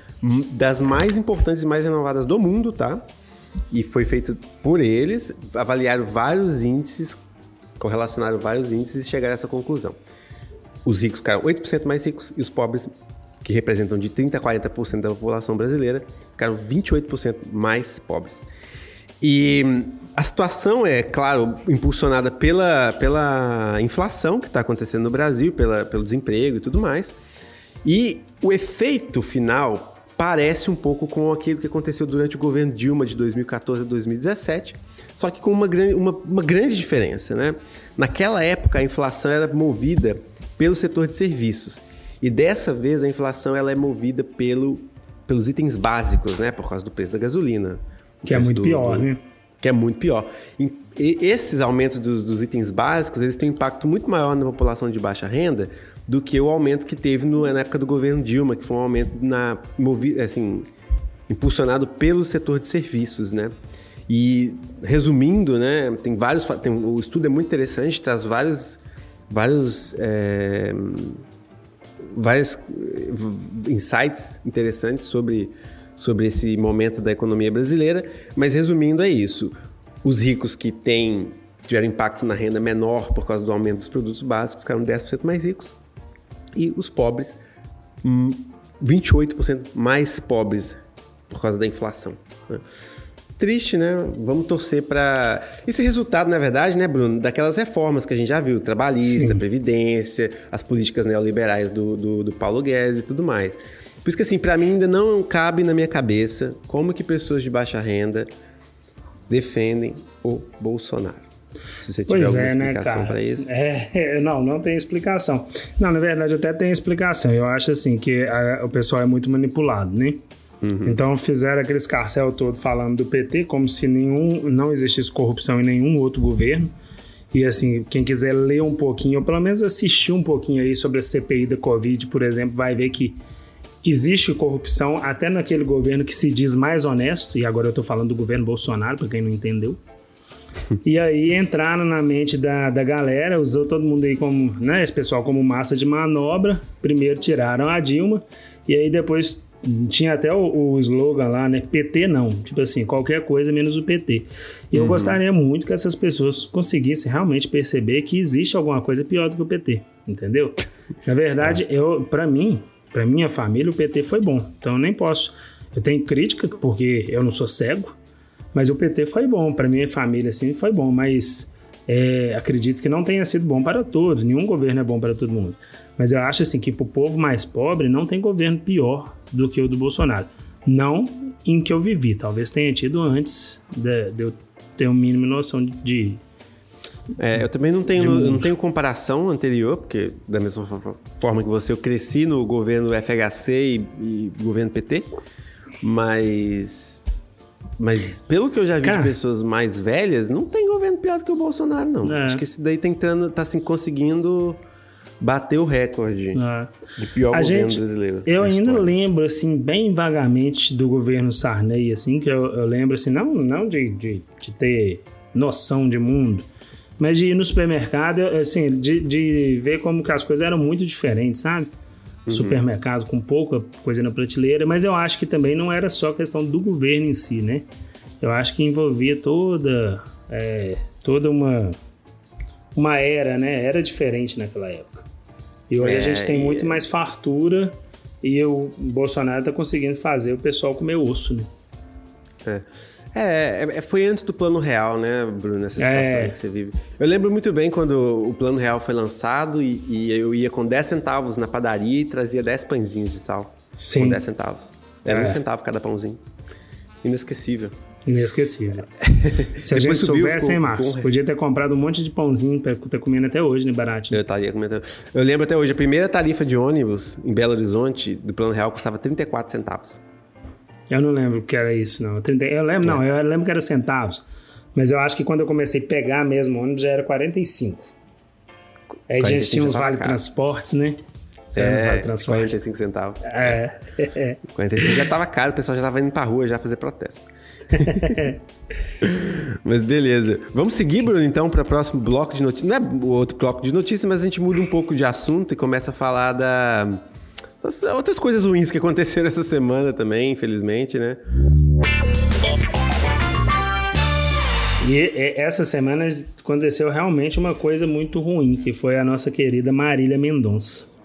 das mais importantes e mais renovadas do mundo, tá? E foi feito por eles, avaliaram vários índices, correlacionaram vários índices e chegaram a essa conclusão os ricos ficaram 8% mais ricos e os pobres, que representam de 30% a 40% da população brasileira, ficaram 28% mais pobres. E a situação é, claro, impulsionada pela, pela inflação que está acontecendo no Brasil, pela, pelo desemprego e tudo mais. E o efeito final parece um pouco com aquilo que aconteceu durante o governo Dilma de 2014 a 2017, só que com uma grande, uma, uma grande diferença. Né? Naquela época, a inflação era movida pelo setor de serviços. E dessa vez a inflação ela é movida pelo, pelos itens básicos, né? Por causa do preço da gasolina. Que é muito do, pior, do, né? Que é muito pior. E, esses aumentos dos, dos, itens básicos, eles têm um impacto muito maior na população de baixa renda do que o aumento que teve no, na época do governo Dilma, que foi um aumento na, assim, impulsionado pelo setor de serviços, né? E resumindo, né, tem vários, tem, o estudo é muito interessante, traz vários vários é, vários insights interessantes sobre, sobre esse momento da economia brasileira, mas resumindo é isso. Os ricos que têm, tiveram impacto na renda menor por causa do aumento dos produtos básicos ficaram 10% mais ricos. E os pobres, hum, 28% mais pobres por causa da inflação. né? Triste, né? Vamos torcer para esse resultado, na verdade, né, Bruno, daquelas reformas que a gente já viu, trabalhista, Sim. previdência, as políticas neoliberais do, do, do Paulo Guedes e tudo mais. Por isso que assim, para mim ainda não cabe na minha cabeça como que pessoas de baixa renda defendem o Bolsonaro. Se você tiver Pois alguma é, né, explicação cara? para isso. É, não, não tem explicação. Não, na verdade, até tem explicação. Eu acho assim que a- o pessoal é muito manipulado, né? Uhum. Então fizeram aquele escarcel todo falando do PT como se nenhum não existisse corrupção em nenhum outro governo. E assim, quem quiser ler um pouquinho, ou pelo menos assistir um pouquinho aí sobre a CPI da Covid, por exemplo, vai ver que existe corrupção até naquele governo que se diz mais honesto, e agora eu tô falando do governo Bolsonaro, para quem não entendeu. E aí entraram na mente da, da galera, usou todo mundo aí como, né, esse pessoal como massa de manobra. Primeiro tiraram a Dilma, e aí depois tinha até o, o slogan lá, né, PT não, tipo assim, qualquer coisa menos o PT. E eu gostaria muito que essas pessoas conseguissem realmente perceber que existe alguma coisa pior do que o PT, entendeu? Na verdade, eu, para mim, para minha família, o PT foi bom. Então eu nem posso, eu tenho crítica porque eu não sou cego, mas o PT foi bom, para minha família assim foi bom, mas é, acredito que não tenha sido bom para todos, nenhum governo é bom para todo mundo. Mas eu acho assim que para o povo mais pobre não tem governo pior do que o do Bolsonaro. Não em que eu vivi, talvez tenha tido antes de, de eu ter um mínimo noção de. É, eu também não tenho, eu não tenho comparação anterior, porque da mesma fo- forma que você, eu cresci no governo FHC e, e governo PT, mas mas pelo que eu já vi Cara. de pessoas mais velhas, não tem governo pior do que o Bolsonaro, não. É. Acho que esse daí tentando, tá assim, conseguindo bater o recorde Ah, de pior A governo gente- brasileiro. Eu da ainda lembro, assim, bem vagamente do governo Sarney, assim, que eu, eu lembro, assim, não, não de, de, de ter noção de mundo, mas de ir no supermercado, assim, de, de ver como que as coisas eram muito diferentes, sabe? Supermercado com pouca coisa na prateleira, mas eu acho que também não era só questão do governo em si, né? Eu acho que envolvia toda, é, toda uma, uma era, né? Era diferente naquela época. E hoje É, a gente tem muito mais fartura e o Bolsonaro tá conseguindo fazer o pessoal comer osso, né? É. É, é, foi antes do plano real, né, Bruno, essa situação É. que você vive. Eu lembro muito bem quando o plano real foi lançado e, e eu ia com 10 centavos na padaria e trazia 10 pãezinhos de sal. Sim. Com 10 centavos. Era É. um centavo cada pãozinho. Inesquecível. Inesquecível. Se a gente soubesse, hein, Marcos? ficou Podia ter comprado um monte de pãozinho pra tá comendo até hoje, né, baratinho? Eu estaria comentando. Eu lembro até hoje, a primeira tarifa de ônibus em Belo Horizonte do plano real custava 34 centavos. Eu não lembro que era isso, não. 30 Eu lembro, não, eu lembro que era centavos. Mas eu acho que quando eu comecei a pegar mesmo o ônibus já era 45. Aí a gente 45 tinha uns já tava vale caro. transportes, né? Você É, vale transporte. 45 centavos. É. 45 já tava caro, o pessoal já tava indo pra rua já fazer protesto. mas beleza. Vamos seguir, Bruno, então, para o próximo bloco de notícias. Não é o outro bloco de notícias, mas a gente muda um pouco de assunto e começa a falar da. Outras coisas ruins que aconteceram essa semana também, infelizmente, né? E e- essa semana aconteceu realmente uma coisa muito ruim, que foi a nossa querida Marília Mendonça.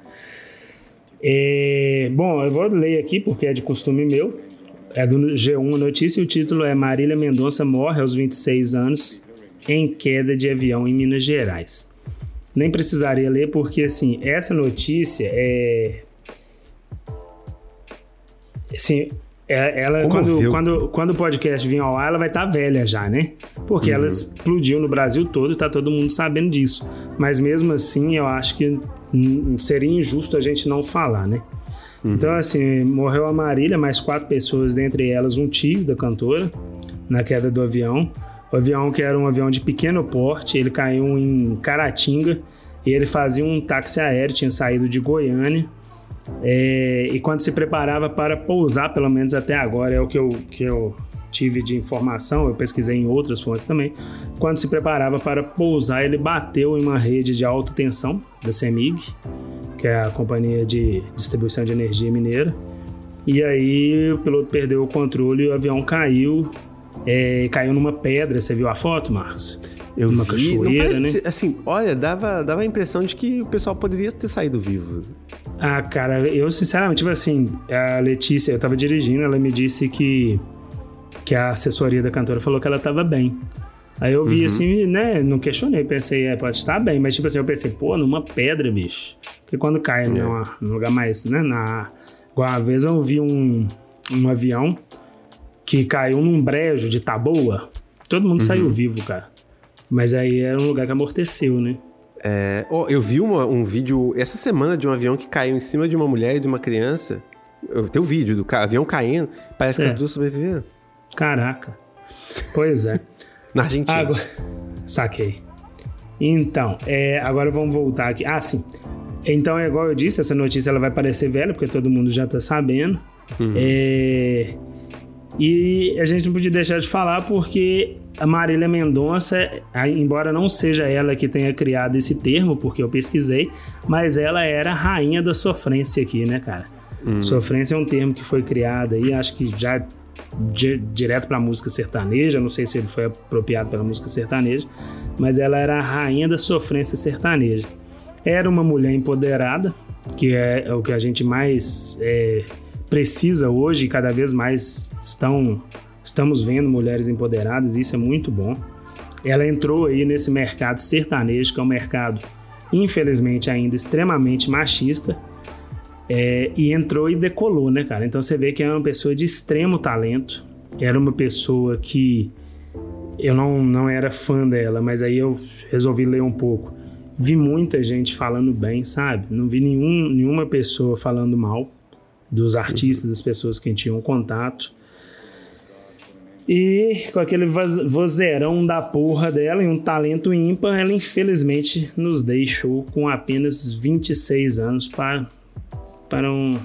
É, bom, eu vou ler aqui porque é de costume meu. É do G1 Notícia e o título é Marília Mendonça morre aos 26 anos em queda de avião em Minas Gerais. Nem precisaria ler porque, assim, essa notícia é... Assim, ela, quando, quando, quando o podcast vir ao ar, ela vai estar velha já, né? Porque ela explodiu no Brasil todo e tá todo mundo sabendo disso. Mas mesmo assim, eu acho que seria injusto a gente não falar, né? Então, assim, morreu a Marília, mais quatro pessoas, dentre elas um tio da cantora, na queda do avião. O avião, que era um avião de pequeno porte, ele caiu em Caratinga e ele fazia um táxi aéreo, tinha saído de Goiânia. É, e quando se preparava para pousar, pelo menos até agora, é o que eu, que eu tive de informação, eu pesquisei em outras fontes também. Quando se preparava para pousar, ele bateu em uma rede de alta tensão da CEMIG, que é a companhia de distribuição de energia mineira. E aí o piloto perdeu o controle e o avião caiu. é, caiu numa pedra, você viu a foto, Marcos? Eu Numa vi, cachoeira, parece- né? Assim, olha, dava, dava a impressão de que o pessoal poderia ter saído vivo. Ah, cara, eu sinceramente, tipo assim, a Letícia, eu tava dirigindo, ela me disse que, que a assessoria da cantora falou que ela tava bem. Aí eu vi assim, né, não questionei, pensei, é, pode estar bem, mas tipo assim, eu pensei, pô, numa pedra, bicho. Porque quando cai numa- num lugar mais, né, na... Igual uma vez eu vi um, um avião que caiu num brejo de Taboa, todo mundo saiu vivo, cara. Mas aí era um lugar que amorteceu, né? É, ó, eu vi uma- um vídeo essa semana de um avião que caiu em cima de uma mulher e de uma criança. Eu tenho o vídeo do ca- avião caindo. Parece que as Certo. duas sobreviveram. Caraca. Pois é. Na Argentina. Agora, saquei. Então, é, agora vamos voltar aqui. Ah, sim. Então, é igual eu disse, essa notícia ela vai parecer velha, porque todo mundo já tá sabendo. É, e a gente não podia deixar de falar porque a Marília Mendonça, embora não seja ela que tenha criado esse termo, porque eu pesquisei, mas ela era a rainha da sofrência aqui, né, cara? Sofrência é um termo que foi criado aí, acho que já di- direto para música sertaneja, não sei se ele foi apropriado pela música sertaneja, mas ela era a rainha da sofrência sertaneja. Era uma mulher empoderada, que é, é o que a gente mais é, precisa hoje, e cada vez mais estão, estamos vendo mulheres empoderadas, isso é muito bom. Ela entrou aí nesse mercado sertanejo, que é um mercado, infelizmente, ainda extremamente machista, é, e entrou e decolou, né, cara? Então você vê que é uma pessoa de extremo talento. Era uma pessoa que eu não, não era fã dela, mas aí eu resolvi ler um pouco. Vi muita gente falando bem, sabe? Não vi nenhum, nenhuma pessoa falando mal dos artistas, das pessoas que tinham contato. E com aquele voz- vozeirão da porra dela e um talento ímpar, ela infelizmente nos deixou com apenas 26 anos para, para um,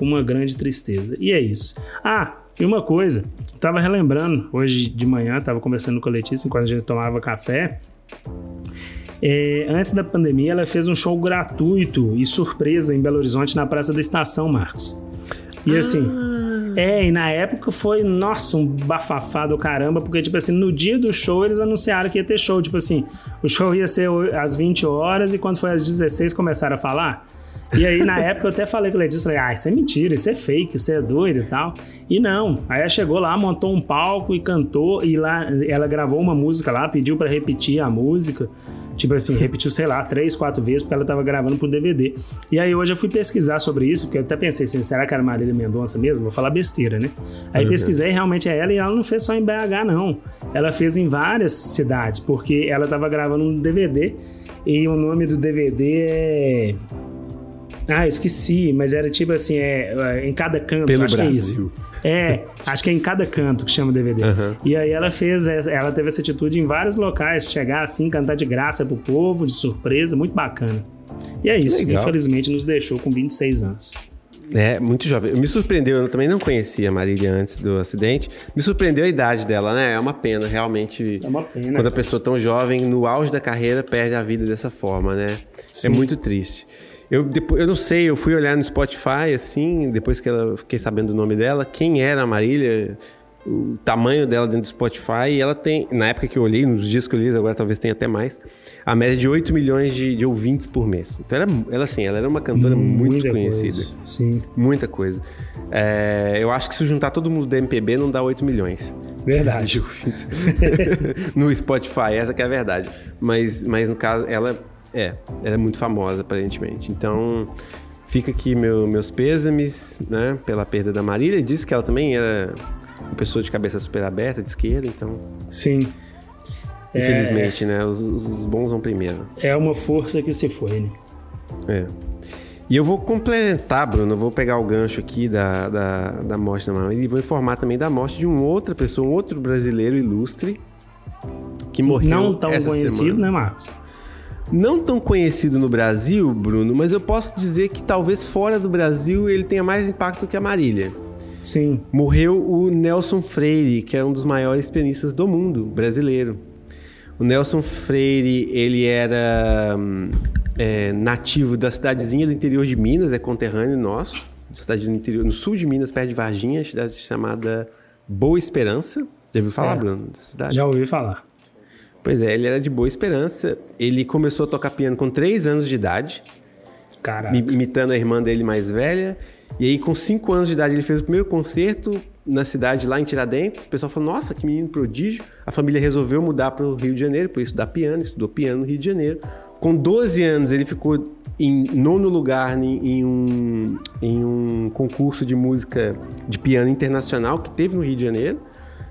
uma grande tristeza. E é isso. Ah, e uma coisa, tava relembrando, hoje de manhã, tava conversando com a Letícia enquanto a gente tomava café. É, antes da pandemia, ela fez um show gratuito e surpresa em Belo Horizonte na Praça da Estação, Marcos. E assim, é, e na época foi, nossa, um bafafá do caramba, porque, tipo assim, no dia do show eles anunciaram que ia ter show. Tipo assim, o show ia ser às 20 horas e quando foi às 16 começaram a falar. E aí, na época, eu até falei com o Letícia, falei, ah, isso é mentira, isso é fake, isso é doido e tal. E não, aí ela chegou lá, montou um palco e cantou, e lá ela gravou uma música lá, pediu pra repetir a música. Tipo assim, repetiu, sei lá, três, quatro vezes, porque ela tava gravando pro DVD. E aí hoje eu fui pesquisar sobre isso, porque eu até pensei assim, será que era Marília Mendonça mesmo? Vou falar besteira, né? Aí pesquisei, realmente é ela, e ela não fez só em BH, não. Ela fez em várias cidades, porque ela tava gravando um DVD, e o nome do DVD é... Ah, esqueci, mas era tipo assim, é, é, em cada canto, Pelo acho que é Brasil. isso. É, acho que é em cada canto que chama o DVD. E aí ela fez, ela teve essa atitude em vários locais, chegar assim, cantar de graça pro povo, de surpresa, muito bacana. E é isso, Legal. infelizmente nos deixou com 26 anos. É, muito jovem. Me surpreendeu, eu também não conhecia a Marília antes do acidente. Me surpreendeu a idade dela, né? É uma pena, realmente. É uma pena. Quando a pessoa tão jovem, no auge da carreira, perde a vida dessa forma, né? Sim. É muito triste. Eu, depois, eu não sei, eu fui olhar no Spotify, assim, depois que ela, fiquei sabendo o nome dela, quem era a Marília, o tamanho dela dentro do Spotify, e ela tem, na época que eu olhei, nos dias que eu li, agora talvez tenha até mais, a média de 8 milhões de, de ouvintes por mês. Então ela, ela, assim, ela era uma cantora muito Muita conhecida. coisa. Sim, Muita coisa. É, eu acho que se juntar todo mundo da MPB não dá 8 milhões de verdade. ouvintes. no Spotify, essa que é a verdade. Mas, mas no caso, ela é, ela é muito famosa, aparentemente. Então, fica aqui meu- meus pêsames, né, pela perda da Marília. E disse que ela também era uma pessoa de cabeça super aberta, de esquerda, então, Sim, infelizmente, né, os, os- bons vão primeiro. é uma força que se foi, né? É. E eu vou complementar, Bruno, eu vou pegar o gancho aqui da, da, da morte da Marília e vou informar também da morte de uma outra pessoa, um outro brasileiro ilustre que morreu Não tão conhecido, semana. né, Marcos? Não tão conhecido no Brasil, Bruno, mas eu posso dizer que talvez fora do Brasil ele tenha mais impacto que a Marília. Sim, Morreu o Nelson Freire, que era um dos maiores pianistas do mundo, brasileiro. O Nelson Freire, ele era hum, é nativo da cidadezinha do interior de Minas, é conterrâneo nosso, cidade no interior, no sul de Minas, perto de Varginha, cidade chamada Boa Esperança. Já ouviu falar. Bruno? da cidade? Já ouvi falar. Pois é, ele era de Boa Esperança. Ele começou a tocar piano com 3 anos de idade, Caraca. mi- imitando a irmã dele mais velha. E aí, com 5 anos de idade, ele fez o primeiro concerto na cidade lá em Tiradentes. O pessoal falou: Nossa, que menino prodígio. A família resolveu mudar para o Rio de Janeiro para estudar piano, estudou piano no Rio de Janeiro. Com 12 anos, ele ficou em nono lugar em, em um, em um concurso de música de piano internacional que teve no Rio de Janeiro.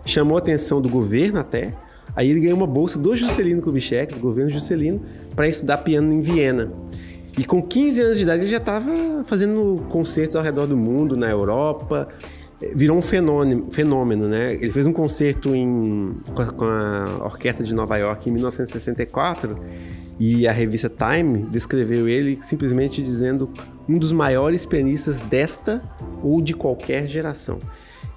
Chamou a atenção do governo até. Aí ele ganhou uma bolsa do Juscelino Kubitschek, do governo Juscelino, para estudar piano em Viena. E com 15 anos de idade ele já estava fazendo concertos ao redor do mundo, na Europa. Virou um fenômeno, fenômeno, né? Ele fez um concerto em, com, a, com a Orquestra de Nova York em 1964 e a revista Time descreveu ele simplesmente dizendo um dos maiores pianistas desta ou de qualquer geração.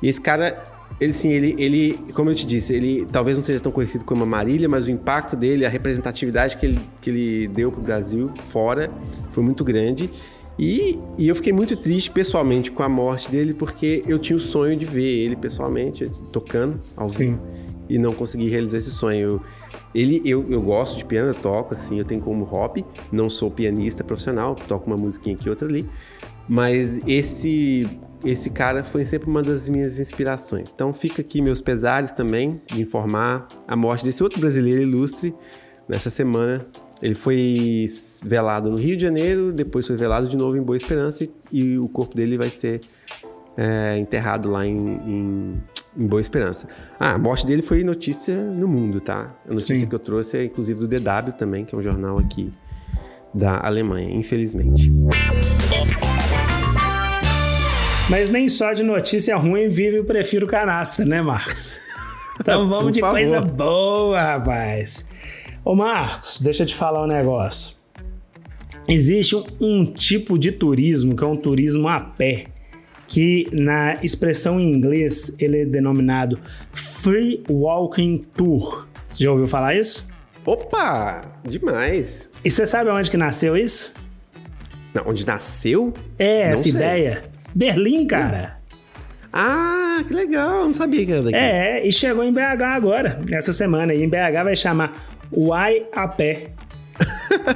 E esse cara, ele sim, ele, ele, como eu te disse, ele talvez não seja tão conhecido como a Marília, mas o impacto dele, a representatividade que ele, que ele deu pro Brasil fora foi muito grande. E, e eu fiquei muito triste pessoalmente com a morte dele, porque eu tinha o sonho de ver ele pessoalmente tocando ao Sim. vivo e não consegui realizar esse sonho. Eu, ele, eu, eu gosto de piano, eu toco, assim, eu tenho como hobby, não sou pianista profissional, toco uma musiquinha aqui, outra ali, mas esse esse cara foi sempre uma das minhas inspirações. Então fica aqui meus pesares também de informar a morte desse outro brasileiro ilustre nessa semana. Ele foi velado no Rio de Janeiro, depois foi velado de novo em Boa Esperança e, e o corpo dele vai ser é, enterrado lá em, em, em Boa Esperança. Ah, a morte dele foi notícia no mundo, tá? A notícia Sim. que eu trouxe é inclusive do DW também, que é um jornal aqui da Alemanha, infelizmente. Mas nem só de notícia ruim vive o Prefiro Canastra, né, Marcos? Então vamos de favor. coisa boa, rapaz. Ô, Marcos, deixa eu te falar um negócio. Existe um, um tipo de turismo que é um turismo a pé, que na expressão em inglês ele é denominado Free Walking Tour. Você já ouviu falar isso? Opa! Demais! E você sabe onde que nasceu isso? Não, onde nasceu? É, Não essa sei. ideia. Berlim, cara. Ah, que legal! Não sabia que era daqui. É, e chegou em BH agora, essa semana. E em BH vai chamar Uai a Pé.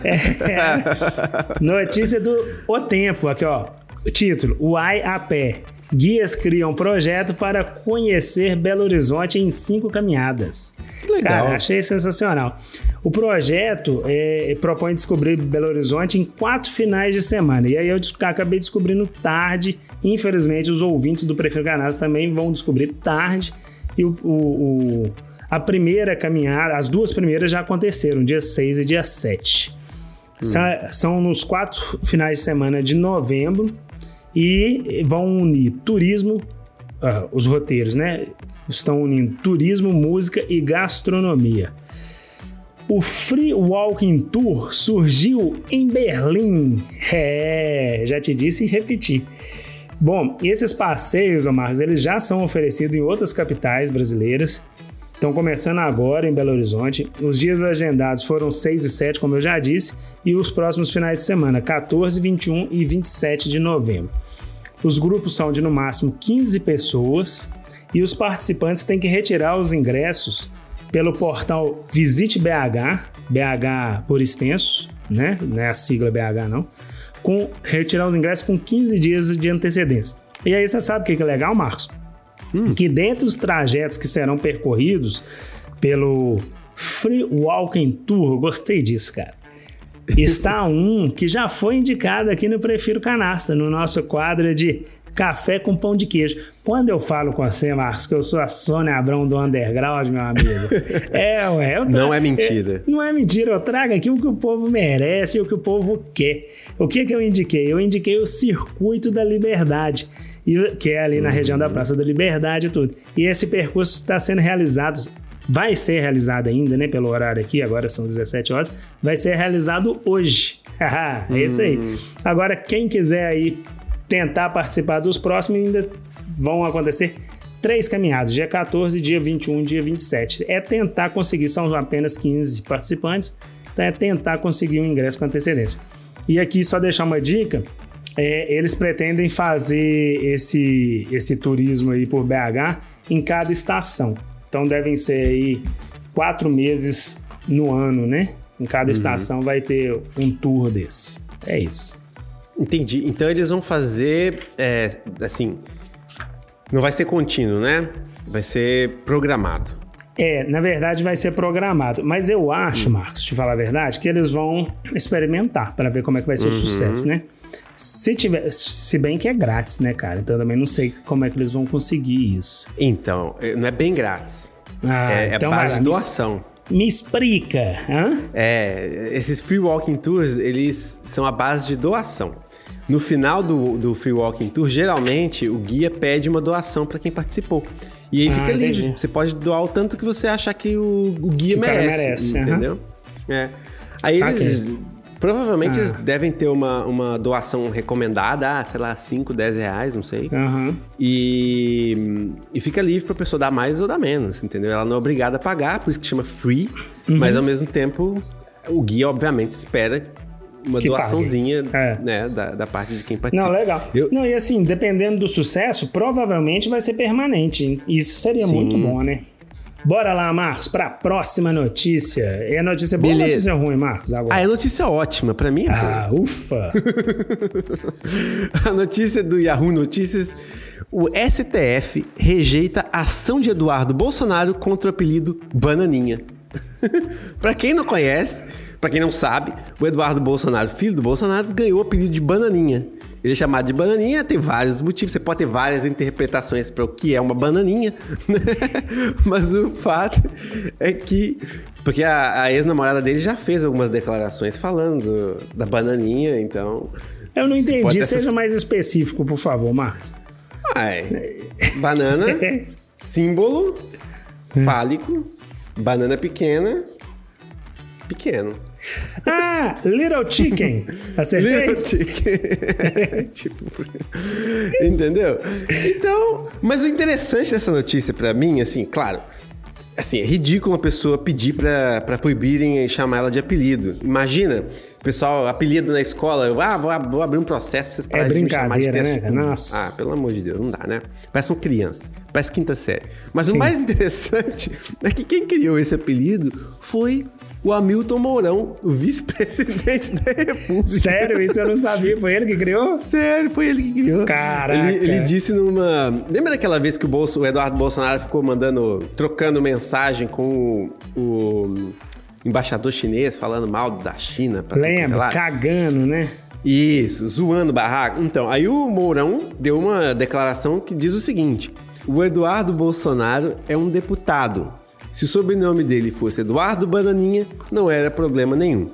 É. Notícia do O Tempo, aqui ó. O título: Uai a Pé. Guias criam projeto para conhecer Belo Horizonte em cinco caminhadas. Que legal. Cara, achei sensacional. O projeto é, propõe descobrir Belo Horizonte em quatro finais de semana. E aí eu acabei descobrindo tarde. Infelizmente, os ouvintes do Prefeito Canastra também vão descobrir tarde. E o, o- o- a primeira caminhada, as duas primeiras já aconteceram, dia 6 e dia 7. Sa- São nos quatro finais de semana de novembro e vão unir turismo, ah, os roteiros, né? Estão unindo turismo, música e gastronomia. O Free Walking Tour surgiu em Berlim. É, já te disse e repeti. Bom, esses passeios, Marcos, eles já são oferecidos em outras capitais brasileiras. Estão começando agora em Belo Horizonte. Os dias agendados foram 6 e 7, como eu já disse, e os próximos finais de semana, 14, 21 e 27 de novembro. Os grupos são de no máximo 15 pessoas e os participantes têm que retirar os ingressos pelo portal Visite BH, BH por extenso, né? Não é a sigla BH não. Com retirar os ingressos com 15 dias de antecedência. E aí você sabe o que é legal, Marcos? Que dentre os trajetos que serão percorridos pelo Free Walking Tour, gostei disso, cara está um que já foi indicado aqui no Prefiro Canastra, no nosso quadro de café com pão de queijo. Quando eu falo com você, Marcos, que eu sou a Sônia Abrão do Underground, meu amigo. É, ué. Eu Não é mentira. não é mentira, eu trago aqui o que o povo merece e o que o povo quer. O que que eu indiquei? Eu indiquei o Circuito da Liberdade, que é ali na região da Praça da Liberdade e tudo. E esse percurso está sendo realizado, vai ser realizado ainda, né, pelo horário aqui, agora são 17 horas, vai ser realizado hoje. É isso aí. Agora, quem quiser aí tentar participar dos próximos, ainda vão acontecer três caminhadas, dia 14, dia 21, dia 27. É tentar conseguir, são apenas 15 participantes. Então é tentar conseguir um ingresso com antecedência. E aqui só deixar uma dica, é, eles pretendem fazer esse, esse turismo aí por BH em cada estação. Então devem ser aí quatro meses no ano, né? Em cada estação vai ter um tour desse. É isso. Entendi. Então eles vão fazer, é, assim, não vai ser contínuo, né? Vai ser programado. É, na verdade vai ser programado. Mas eu acho, Marcos, te falar a verdade, que eles vão experimentar para ver como é que vai ser o sucesso, né? Se tiver, se bem que é grátis, né, cara? Então eu também não sei como é que eles vão conseguir isso. Então, é, não é bem grátis. Ah, é, é então base vai lá, de me- doação. Me explica, hã? É, esses free walking tours, eles são a base de doação. No final do, do free walking tour, geralmente o guia pede uma doação para quem participou. E aí Ah, fica livre. entendi. Você pode doar o tanto que você achar que o, o guia Que merece, merece, entendeu? É. Aí eles provavelmente Ah. eles devem ter uma, uma doação recomendada, ah, sei lá, 5, 10 reais, não sei. Aham. E, e fica livre pra pessoa dar mais ou dar menos, entendeu? Ela não é obrigada a pagar, por isso que chama free, Uhum. mas ao mesmo tempo o guia, obviamente, espera uma Que doaçãozinha. É. né, da, da parte de quem participa. Não, legal. Eu- Não, e assim, dependendo do sucesso, provavelmente vai ser permanente. Isso seria Sim. muito bom, né? Bora lá, Marcos, pra próxima notícia. É notícia boa ou notícia ruim, Marcos? Agora. Ah, é notícia ótima. Pra mim é boa. Ah, ufa! A notícia do Yahoo Notícias. O STF rejeita a ação de Eduardo Bolsonaro contra o apelido Bananinha. pra quem não conhece, pra quem não sabe, o Eduardo Bolsonaro, filho do Bolsonaro, ganhou o apelido de Bananinha. Ele é chamado de bananinha, tem vários motivos. Você pode ter várias interpretações para o que é uma bananinha, né? Mas o fato é que. Porque a, a ex-namorada dele já fez algumas declarações falando do- da bananinha, então. Eu não entendi. Seja mais específico, por favor, Marcos. Ai, banana, símbolo, fálico, banana pequena, pequeno. Ah, Little Chicken. Acertei? Little chicken. tipo, entendeu? Então, mas o interessante dessa notícia pra mim, assim, claro, assim, é ridículo uma pessoa pedir pra, pra proibirem e chamar ela de apelido. Imagina, pessoal, apelido na escola, eu, ah, vou, vou abrir um processo pra vocês pararem de me chamar de brincadeira, né? Nossa. Ah, pelo amor de Deus, não dá, né? Parece uma criança, parece quinta série. Mas Sim. o mais interessante é que quem criou esse apelido foi o Hamilton Mourão, o vice-presidente da República. Sério, isso eu não sabia. Foi ele que criou? Sério, foi ele que criou. Caraca. Ele, ele disse numa. Lembra daquela vez que o, Bolso, o Eduardo Bolsonaro ficou mandando. trocando mensagem com o, o embaixador chinês falando mal da China? é Lembra? Cagando, né? Isso, zoando barraco. Então, aí o Mourão deu uma declaração que diz o seguinte: o Eduardo Bolsonaro é um deputado. Se o sobrenome dele fosse Eduardo Bananinha, não era problema nenhum.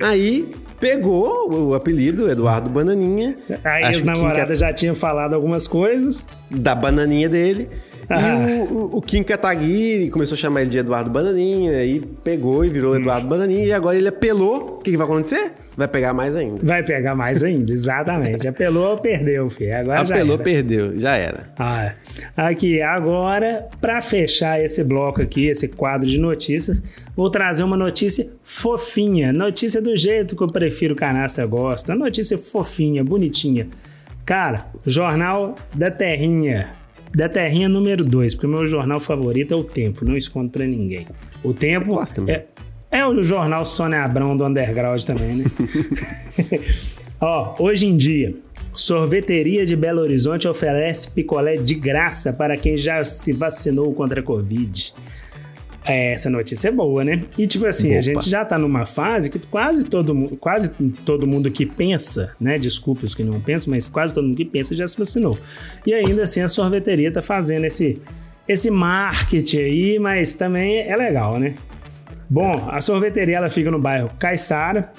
Aí pegou o apelido Eduardo Bananinha. A ex-namorada já tinha falado algumas coisas. da bananinha dele. E o, o, Kim Kataguiri começou a chamar ele de Eduardo Bananinha, aí pegou e virou Eduardo Bananinha, e agora ele apelou. O que, que vai acontecer? Vai pegar mais ainda. Vai pegar mais ainda, exatamente. Apelou, perdeu, filho. Agora já Apelou, era. perdeu, já era. Ah, aqui, agora, para fechar esse bloco aqui, esse quadro de notícias, vou trazer uma notícia fofinha. Notícia do jeito que eu prefiro canastra gosta. Notícia fofinha, bonitinha. Cara, Jornal da Terrinha. Da Terrinha número 2, porque o meu jornal favorito é o Tempo, não escondo pra ninguém. O Tempo gosta, é, é o jornal Sônia Abrão do Underground também, né? Ó, hoje em dia, sorveteria de Belo Horizonte oferece picolé de graça para quem já se vacinou contra a Covid. Essa notícia é boa, né? E tipo assim, a Opa. gente já tá numa fase que quase todo mundo, quase todo mundo que pensa, né? Desculpe os que não pensam, mas quase todo mundo que pensa já se vacinou. E ainda assim a sorveteria tá fazendo esse esse marketing aí, mas também é legal, né? Bom, a sorveteria ela fica no bairro Caiçara.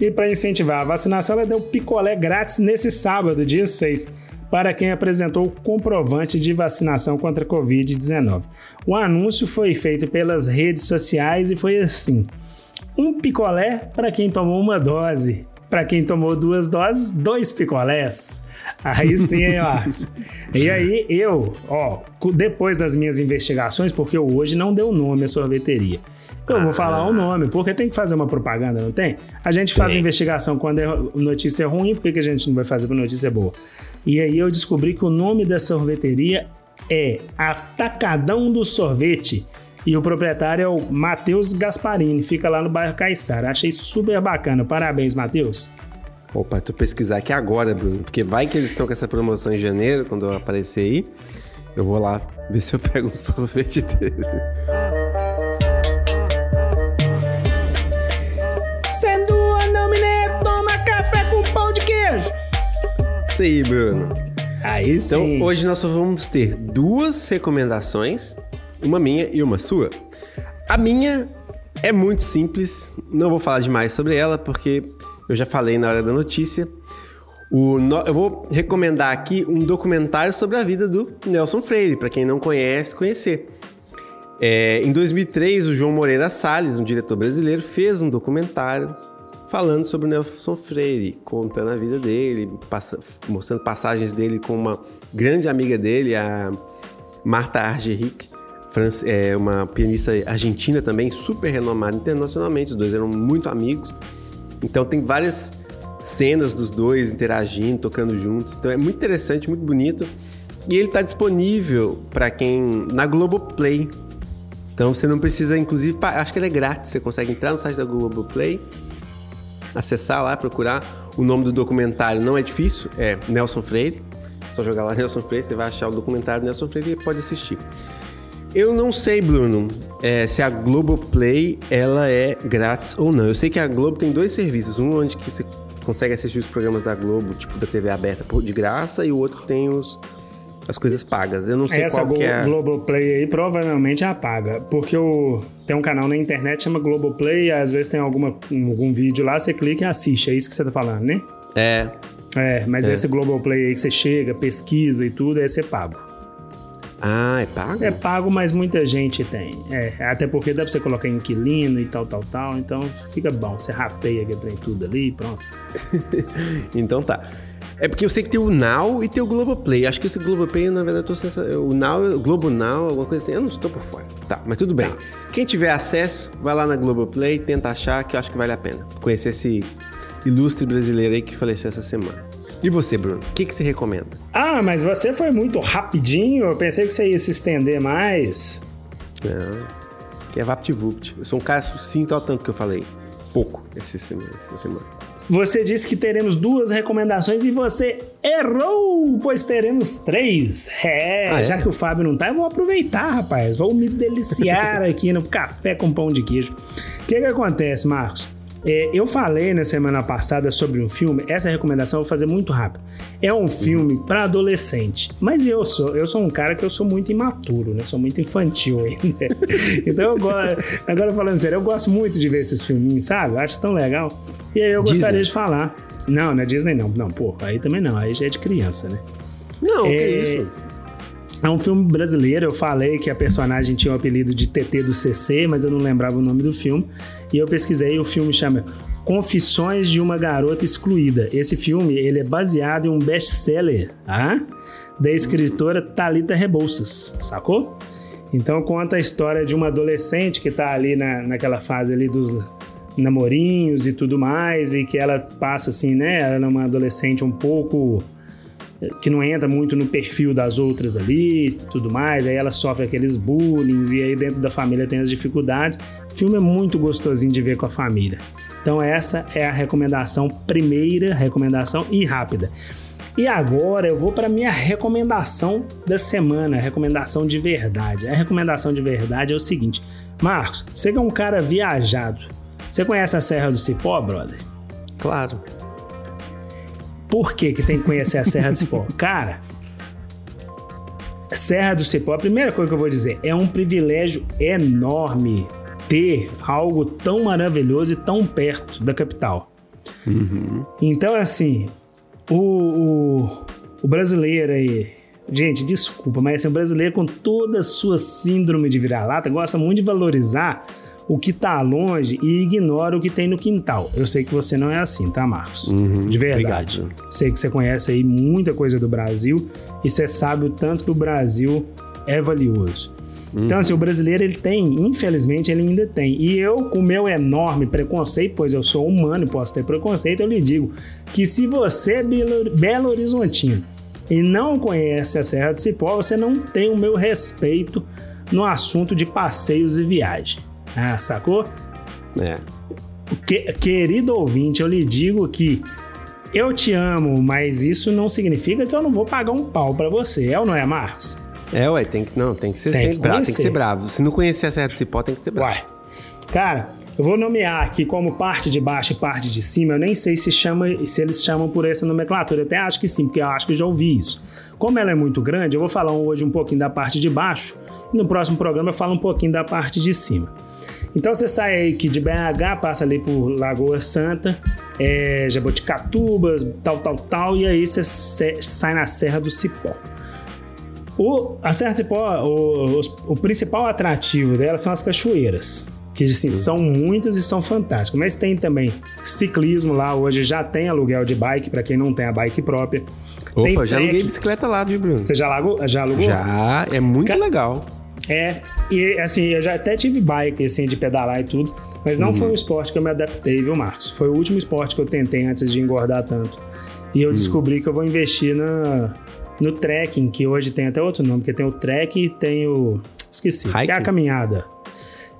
E para incentivar a vacinação, ela deu picolé grátis nesse sábado, dia 6, para quem apresentou o comprovante de vacinação contra a Covid-19. O anúncio foi feito pelas redes sociais e foi assim: um picolé para quem tomou uma dose, para quem tomou duas doses, dois picolés. Aí sim, hein, Marcos? E aí eu, ó, depois das minhas investigações, porque eu hoje não deu nome à sorveteria. Eu vou falar o nome, porque tem que fazer uma propaganda, não tem? A gente faz a investigação quando é notícia ruim, por que a gente não vai fazer quando notícia é boa? E aí eu descobri que o nome da sorveteria é Atacadão do Sorvete. E o proprietário é o Matheus Gasparini, fica lá no bairro Caiçara. Achei super bacana. Parabéns, Matheus. Opa, tu pesquisar aqui agora, Bruno. Porque vai que eles estão com essa promoção em janeiro, quando eu aparecer aí. Eu vou lá ver se eu pego um sorvete dele. Isso aí, Bruno. Aí Então, sim. hoje nós só vamos ter duas recomendações, uma minha e uma sua. A minha é muito simples, não vou falar demais sobre ela, porque eu já falei na hora da notícia. No- Eu vou recomendar aqui um documentário sobre a vida do Nelson Freire, para quem não conhece, conhecer. É, em 2003, o João Moreira Salles, um diretor brasileiro, fez um documentário falando sobre o Nelson Freire, contando a vida dele, passa- mostrando passagens dele com uma grande amiga dele, a Marta Argerich, é, uma pianista argentina também, super renomada internacionalmente, os dois eram muito amigos. Então tem várias cenas dos dois interagindo, tocando juntos. Então é muito interessante, muito bonito. E ele está disponível para quem na Globoplay. Então você não precisa, inclusive, acho que ele é grátis. Você consegue entrar no site da Globoplay, acessar lá, procurar. O nome do documentário não é difícil, é Nelson Freire. Só jogar lá Nelson Freire, você vai achar o documentário Nelson Freire e pode assistir. Eu não sei, Bruno, é, se a Globoplay ela é grátis ou não. Eu sei que a Globo tem dois serviços. Um onde que você consegue assistir os programas da Globo, tipo da TV aberta, de graça, e o outro tem os, as coisas pagas. Eu não sei Essa qual que é. a- Globoplay aí provavelmente apaga. Porque o, tem um canal na internet chama Globoplay, e às vezes tem alguma, algum vídeo lá, você clica e assiste. É isso que você tá falando, né? É, É, mas É. esse Globoplay aí que você chega, pesquisa e tudo, esse é pago. Ah, é pago? É pago, mas muita gente tem. É, até porque dá pra você colocar inquilino e tal, tal, tal. Então fica bom. Você rateia que tem tudo ali e pronto. Então tá. É porque eu sei que tem o Now e tem o Globoplay. Acho que esse Globoplay, na verdade, eu tô sem essa... O Now, o Globo Now, alguma coisa assim. Eu não estou por fora. Tá, mas tudo bem. Quem tiver acesso, vai lá na Globoplay, tenta achar, que eu acho que vale a pena. Conhecer esse ilustre brasileiro aí que faleceu essa semana. E você, Bruno? O que, que você recomenda? Ah, mas você foi muito rapidinho. Eu pensei que você ia se estender mais. Não, que é VaptVupt. Eu sou um cara sucinto ao tanto que eu falei. Pouco essa semana. Essa semana. Você disse que teremos duas recomendações e você errou, pois teremos três. É, Ah, é? já que o Fábio não tá, eu vou aproveitar, rapaz. Vou me deliciar aqui no café com pão de queijo. O que que acontece, Marcos? É, eu falei na semana passada sobre um filme, essa recomendação eu vou fazer muito rápido. É um filme para adolescente, mas eu sou, eu sou um cara que eu sou muito imaturo, né? Sou muito infantil ainda. então eu gosto, agora falando sério, eu gosto muito de ver esses filminhos, sabe? Eu acho tão legal. E aí eu gostaria Disney? de falar. Não, na Disney não. Não, pô, aí também não, aí já é de criança, né? Não, que É, isso? É um filme brasileiro, eu falei que a personagem tinha o apelido de TT do CC, mas eu não lembrava o nome do filme. E eu pesquisei, o filme chama Confissões de uma Garota Excluída. Esse filme, ele é baseado em um best-seller, tá? Da escritora Talita Rebouças, sacou? Então conta a história de uma adolescente que tá ali na, naquela fase ali dos namorinhos e tudo mais, e que ela passa assim, né? Ela é uma adolescente um pouco que não entra muito no perfil das outras ali, tudo mais, aí ela sofre aqueles bullying e aí dentro da família tem as dificuldades. O filme é muito gostosinho de ver com a família. Então essa é a recomendação, primeira recomendação e rápida. E agora eu vou para minha recomendação da semana, recomendação de verdade. A recomendação de verdade é o seguinte: Marcos, você é um cara viajado, você conhece a Serra do Cipó, brother? Claro. Por que, que tem que conhecer a Serra do Cipó? Cara, Serra do Cipó, a primeira coisa que eu vou dizer, é um privilégio enorme ter algo tão maravilhoso e tão perto da capital. Então, assim, o, o, o brasileiro aí. Gente, desculpa, mas assim, o brasileiro, com toda a sua síndrome de vira-lata, gosta muito de valorizar o que tá longe e ignora o que tem no quintal. Eu sei que você não é assim, tá, Marcos? De verdade. Uhum, obrigado. Sei que você conhece aí muita coisa do Brasil e você sabe o tanto que o Brasil é valioso. Então, assim, o brasileiro, ele tem, infelizmente, ele ainda tem. E eu, com o meu enorme preconceito, pois eu sou humano e posso ter preconceito, eu lhe digo que se você é Belo, Belo Horizontino e não conhece a Serra do Cipó, você não tem o meu respeito no assunto de passeios e viagem. Ah, sacou? É. Que- querido ouvinte, eu lhe digo que eu te amo, mas isso não significa que eu não vou pagar um pau pra você, é ou não é, Marcos? É, ué, tem que, não, tem que ser Tem sempre que bravo, tem que ser bravo. Se não conhecer a Serra do Cipó, tem que ser bravo. Uai. Cara, eu vou nomear aqui como parte de baixo e parte de cima. Eu nem sei se, chama, se eles chamam por essa nomenclatura. Eu até acho que sim, porque eu acho que eu já ouvi isso. Como ela é muito grande, eu vou falar hoje um pouquinho da parte de baixo. E no próximo programa eu falo um pouquinho da parte de cima. Então você sai aí aqui de BH, passa ali por Lagoa Santa, é, Jaboticatubas, tal, tal, tal, e aí você sai na Serra do Cipó. O, a Serra do Cipó, o, os- o principal atrativo dela são as cachoeiras, que assim, são muitas e são fantásticas. Mas tem também ciclismo lá, hoje já tem aluguel de bike, para quem não tem a bike própria. tem Opa, já aluguei bicicleta lá, viu, Bruno? Você já, alugou, já alugou? Já, é muito Ca- legal. É, e assim, eu já até tive bike, assim, de pedalar e tudo, mas não Uhum. foi um esporte que eu me adaptei, viu, Marcos? Foi o último esporte que eu tentei antes de engordar tanto. E Uhum. eu descobri que eu vou investir na, no trekking, que hoje tem até outro nome, porque tem o trek e tem o... Esqueci, que é a Hiking? caminhada.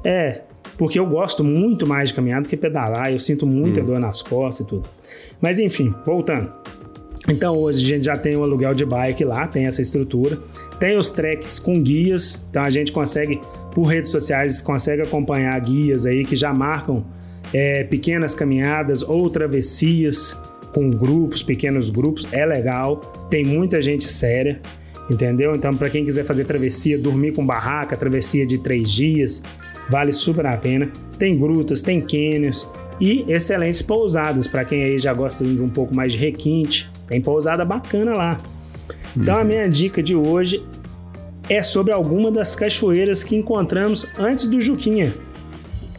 É, porque eu gosto muito mais de caminhada do que pedalar, eu sinto muita Hum. dor nas costas e tudo. Mas enfim, voltando. Então hoje a gente já tem o aluguel de bike lá, tem essa estrutura. Tem os treks com guias, então a gente consegue, por redes sociais, consegue acompanhar guias aí que já marcam é, pequenas caminhadas ou travessias com grupos, pequenos grupos. É legal, tem muita gente séria, entendeu? Então, para quem quiser fazer travessia, dormir com barraca, travessia de três dias, vale super a pena. Tem grutas, tem cânions e excelentes pousadas para quem aí já gosta de um pouco mais de requinte. Tem pousada bacana lá. Então a minha dica de hoje é sobre alguma das cachoeiras que encontramos antes do Juquinha.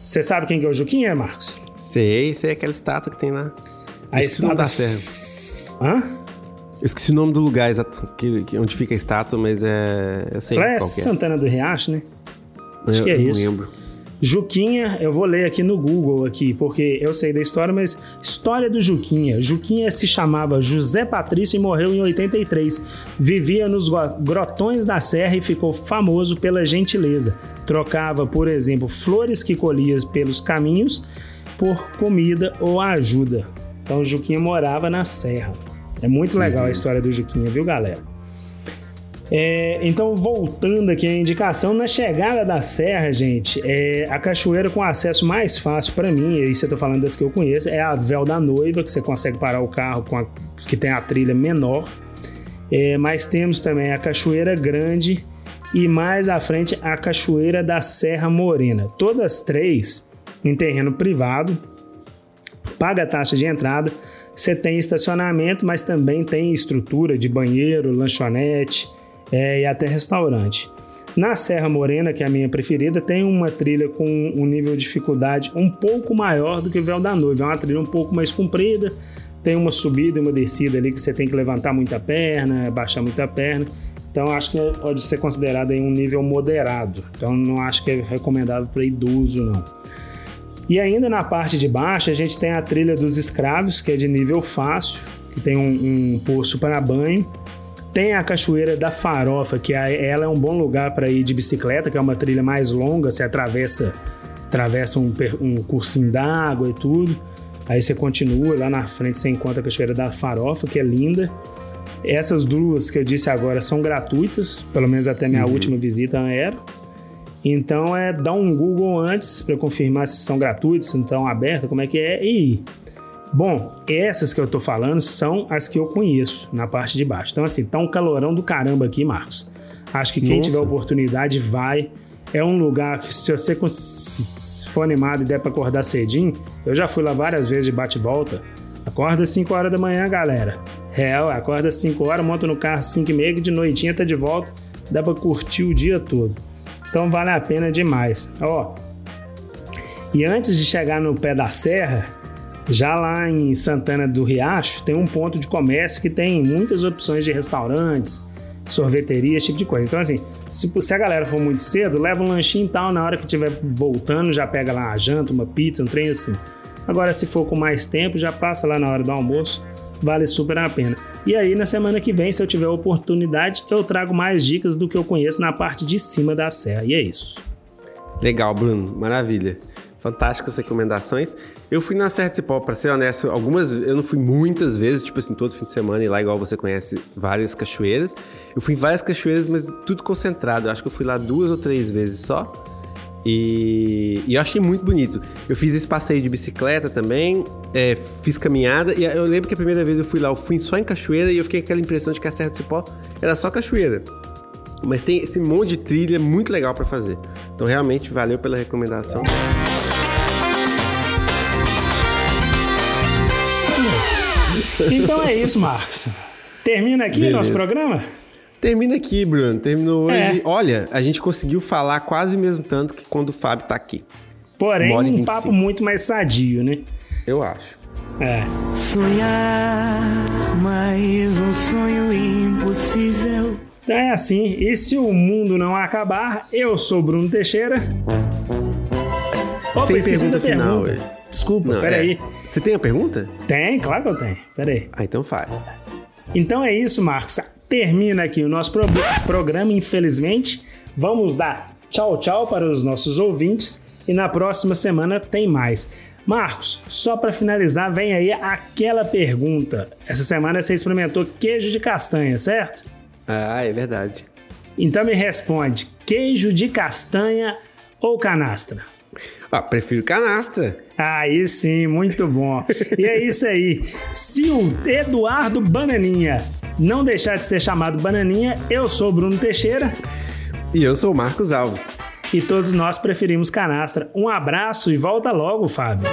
Você sabe quem que é o Juquinha, Marcos? Sei, sei aquela estátua que tem lá. A nome da estátua- serra. Hã? Eu esqueci o nome do lugar exato, que, que- onde fica a estátua, mas é. Eu sei Ela é é. Santana do Riacho, né? acho eu, que é eu não isso. lembro. Juquinha, eu vou ler aqui no Google aqui, porque eu sei da história, mas história do Juquinha. Juquinha se chamava José Patrício e morreu em 83. Vivia nos grotões da serra e ficou famoso pela gentileza. Trocava, por exemplo, flores que colhia pelos caminhos por comida ou ajuda. Então Juquinha morava na serra. É muito legal a história do Juquinha, viu, galera? É, então, voltando aqui à indicação, na chegada da serra, gente, é, a cachoeira com acesso mais fácil para mim, e isso eu tô falando das que eu conheço, é a Véu da Noiva, que você consegue parar o carro com a, que tem a trilha menor. É, mas temos também a Cachoeira Grande e mais à frente a Cachoeira da Serra Morena. Todas três em terreno privado, paga a taxa de entrada. Você tem estacionamento, mas também tem estrutura de banheiro, lanchonete é, e até restaurante. Na Serra Morena, que é a minha preferida, tem uma trilha com um nível de dificuldade um pouco maior do que o Véu da Noiva. É uma trilha um pouco mais comprida, tem uma subida e uma descida ali que você tem que levantar muita perna, baixar muita perna. Então acho que pode ser considerado aí um nível moderado. Então não acho que é recomendável para idoso não. E ainda na parte de baixo a gente tem a trilha dos escravos, que é de nível fácil, que tem um, um poço para banho. Tem a cachoeira da Farofa, que é- ela é um bom lugar para ir de bicicleta, que é uma trilha mais longa, você atravessa, atravessa um, um cursinho d'água e tudo. Aí você continua, lá na frente você encontra a cachoeira da Farofa, que é linda. Essas duas que eu disse agora são gratuitas, pelo menos até minha última visita era. Então é dar um Google antes para confirmar se são gratuitos, se estão abertas, como é que é e ir. Bom, essas que eu tô falando são as que eu conheço na parte de baixo. Então assim, tá um calorão do caramba aqui, Marcos. Acho que quem Nossa. tiver oportunidade vai. É um lugar que se você for animado e der para acordar cedinho, eu já fui lá várias vezes de bate e volta. Acorda às 5 horas da manhã, galera. Real, acorda às 5 horas, monta no carro às 5 e meia, de noitinha tá de volta. Dá pra curtir o dia todo. Então vale a pena demais. Ó, E antes de chegar no pé da serra, já lá em Santana do Riacho, tem um ponto de comércio que tem muitas opções de restaurantes, sorveteria, esse tipo de coisa. Então, assim, se, se a galera for muito cedo, leva um lanchinho e tal, na hora que estiver voltando, já pega lá uma janta, uma pizza, um trem assim. Agora, se for com mais tempo, já passa lá na hora do almoço, vale super a pena. E aí, na semana que vem, se eu tiver oportunidade, eu trago mais dicas do que eu conheço na parte de cima da serra. E é isso. Legal, Bruno. Maravilha. Fantásticas recomendações. Eu fui na Serra de Cipó, pra ser honesto, algumas, eu não fui muitas vezes, tipo assim, todo fim de semana e lá, igual você conhece várias cachoeiras. Eu fui em várias cachoeiras, mas tudo concentrado. Eu acho que eu fui lá duas ou três vezes só. E, e eu achei muito bonito. Eu fiz esse passeio de bicicleta também, é, fiz caminhada. E eu lembro que a primeira vez eu fui lá, eu fui só em cachoeira e eu fiquei com aquela impressão de que a Serra do Cipó era só cachoeira. Mas tem esse monte de trilha muito legal para fazer. Então realmente valeu pela recomendação. Então é isso, Marcos. Termina aqui Beleza. nosso programa? Termina aqui, Bruno. Terminou hoje. É. Olha, a gente conseguiu falar quase mesmo tanto que quando o Fábio tá aqui. Porém, um 25. papo muito mais sadio, né? Eu acho. É. Sonhar mais um sonho impossível. Então é assim. E se o mundo não acabar, eu sou Bruno Teixeira. Opa, Sem pergunta final pergunta. hoje. Desculpa, Não, peraí. é. Você tem a pergunta? Tem, claro que eu tenho. Peraí. Ah, então faz. Então é isso, Marcos. Termina aqui o nosso pro- programa, infelizmente. Vamos dar tchau, tchau para os nossos ouvintes e na próxima semana tem mais. Marcos, só para finalizar, vem aí aquela pergunta. Essa semana você experimentou queijo de castanha, certo? Ah, é verdade. Então me responde: queijo de castanha ou canastra? Ah, prefiro canastra. Aí sim, muito bom. E é isso aí. Se o Eduardo Bananinha não deixar de ser chamado Bananinha, eu sou Bruno Teixeira E eu sou o Marcos Alves. e todos nós preferimos canastra. Um abraço e volta logo, Fábio.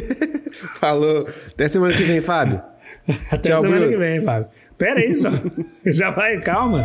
Falou. Até semana que vem, Fábio. Até Tchau, semana Bruno. que vem, Fábio. Pera aí só. Já vai, calma.